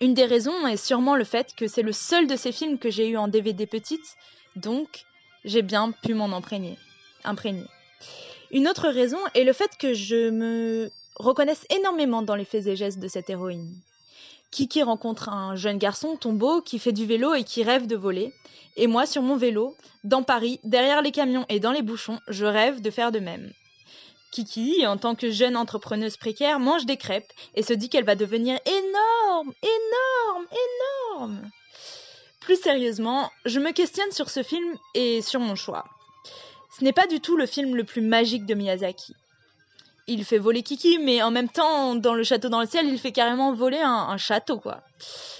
Une des raisons est sûrement le fait que c'est le seul de ces films que j'ai eu en DVD petite, donc j'ai bien pu m'en imprégner. imprégner. Une autre raison est le fait que je me reconnaisse énormément dans les faits et gestes de cette héroïne. Kiki rencontre un jeune garçon, Tombeau, qui fait du vélo et qui rêve de voler. Et moi, sur mon vélo, dans Paris, derrière les camions et dans les bouchons, je rêve de faire de même. Kiki, en tant que jeune entrepreneuse précaire, mange des crêpes et se dit qu'elle va devenir énorme, énorme, énorme. Plus sérieusement, je me questionne sur ce film et sur mon choix. Ce n'est pas du tout le film le plus magique de Miyazaki. Il fait voler Kiki, mais en même temps, dans Le Château dans le ciel, il fait carrément voler un, château, quoi.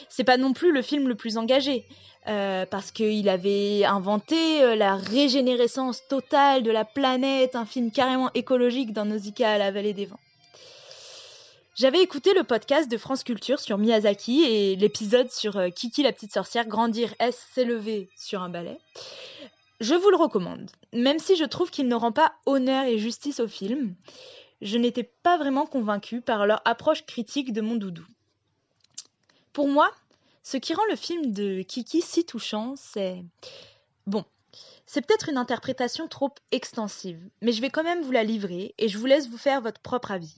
C'est pas non plus le film le plus engagé, euh, parce qu'il avait inventé euh, la régénérescence totale de la planète, un film carrément écologique dans Nausicaa à la vallée des vents. J'avais écouté le podcast de France Culture sur Miyazaki et l'épisode sur euh, Kiki la petite sorcière grandir S s'élever sur un balai? Je vous le recommande, même si je trouve qu'il ne rend pas honneur et justice au film. Je n'étais pas vraiment convaincue par leur approche critique de mon doudou. Pour moi, ce qui rend le film de Kiki si touchant, c'est... Bon, c'est peut-être une interprétation trop extensive, mais je vais quand même vous la livrer et je vous laisse vous faire votre propre avis.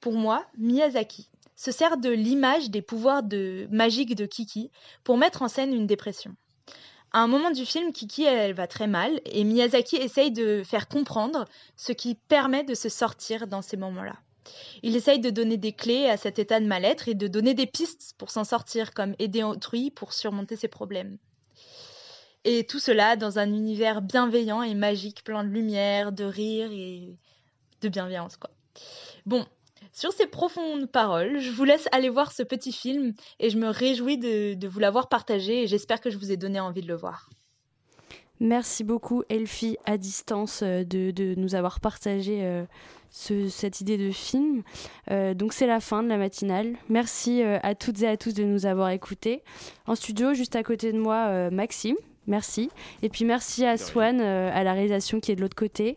Pour moi, Miyazaki, se sert de l'image des pouvoirs magiques de Kiki pour mettre en scène une dépression. À un moment du film, Kiki, elle va très mal et Miyazaki essaye de faire comprendre ce qui permet de se sortir dans ces moments-là. Il essaye de donner des clés à cet état de mal-être et de donner des pistes pour s'en sortir, comme aider autrui pour surmonter ses problèmes. Et tout cela dans un univers bienveillant et magique, plein de lumière, de rire et de bienveillance, quoi. Bon, sur ces profondes paroles, je vous laisse aller voir ce petit film et je me réjouis de, vous l'avoir partagé et j'espère que je vous ai donné envie de le voir. Merci beaucoup Elfie à distance euh, de, nous avoir partagé euh, cette idée de film. Euh, donc c'est la fin de la matinale. Merci à toutes et à tous de nous avoir écoutés. En studio, juste à côté de moi, Maxime. Merci. Et puis merci à Swan, euh, à la réalisation qui est de l'autre côté,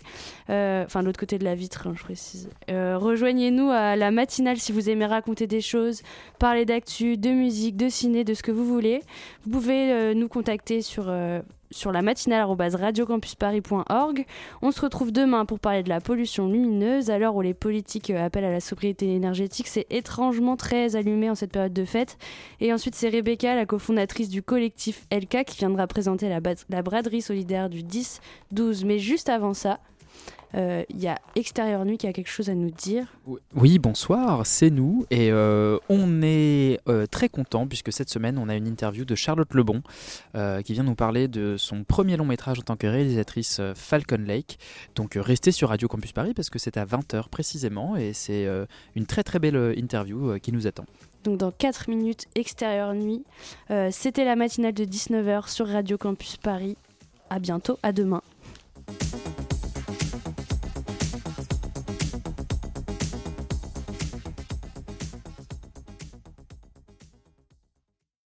euh, enfin de l'autre côté de la vitre, hein, je précise. Euh, rejoignez-nous à la matinale si vous aimez raconter des choses, parler d'actu, de musique, de ciné, de ce que vous voulez. Vous pouvez nous contacter sur sur la matinale radiocampusparis.org. On se retrouve demain pour parler de la pollution lumineuse. À l'heure où les politiques euh, appellent à la sobriété énergétique, c'est étrangement très allumé en cette période de fête. Et ensuite, c'est Rebecca, la cofondatrice du collectif LK, qui viendra présenter la, la braderie solidaire du 10-12. Mais juste avant ça, euh, il y a Extérieur Nuit qui a quelque chose à nous dire. Oui, bonsoir, c'est nous et euh, on est euh, très content puisque cette semaine on a une interview de Charlotte Lebon qui vient nous parler de son premier long métrage en tant que réalisatrice Falcon Lake. Donc restez sur Radio Campus Paris parce que c'est à 20h précisément et c'est une très très belle interview qui nous attend. Donc dans 4 minutes, Extérieur Nuit. C'était la matinale de 19h sur Radio Campus Paris. À bientôt, à demain.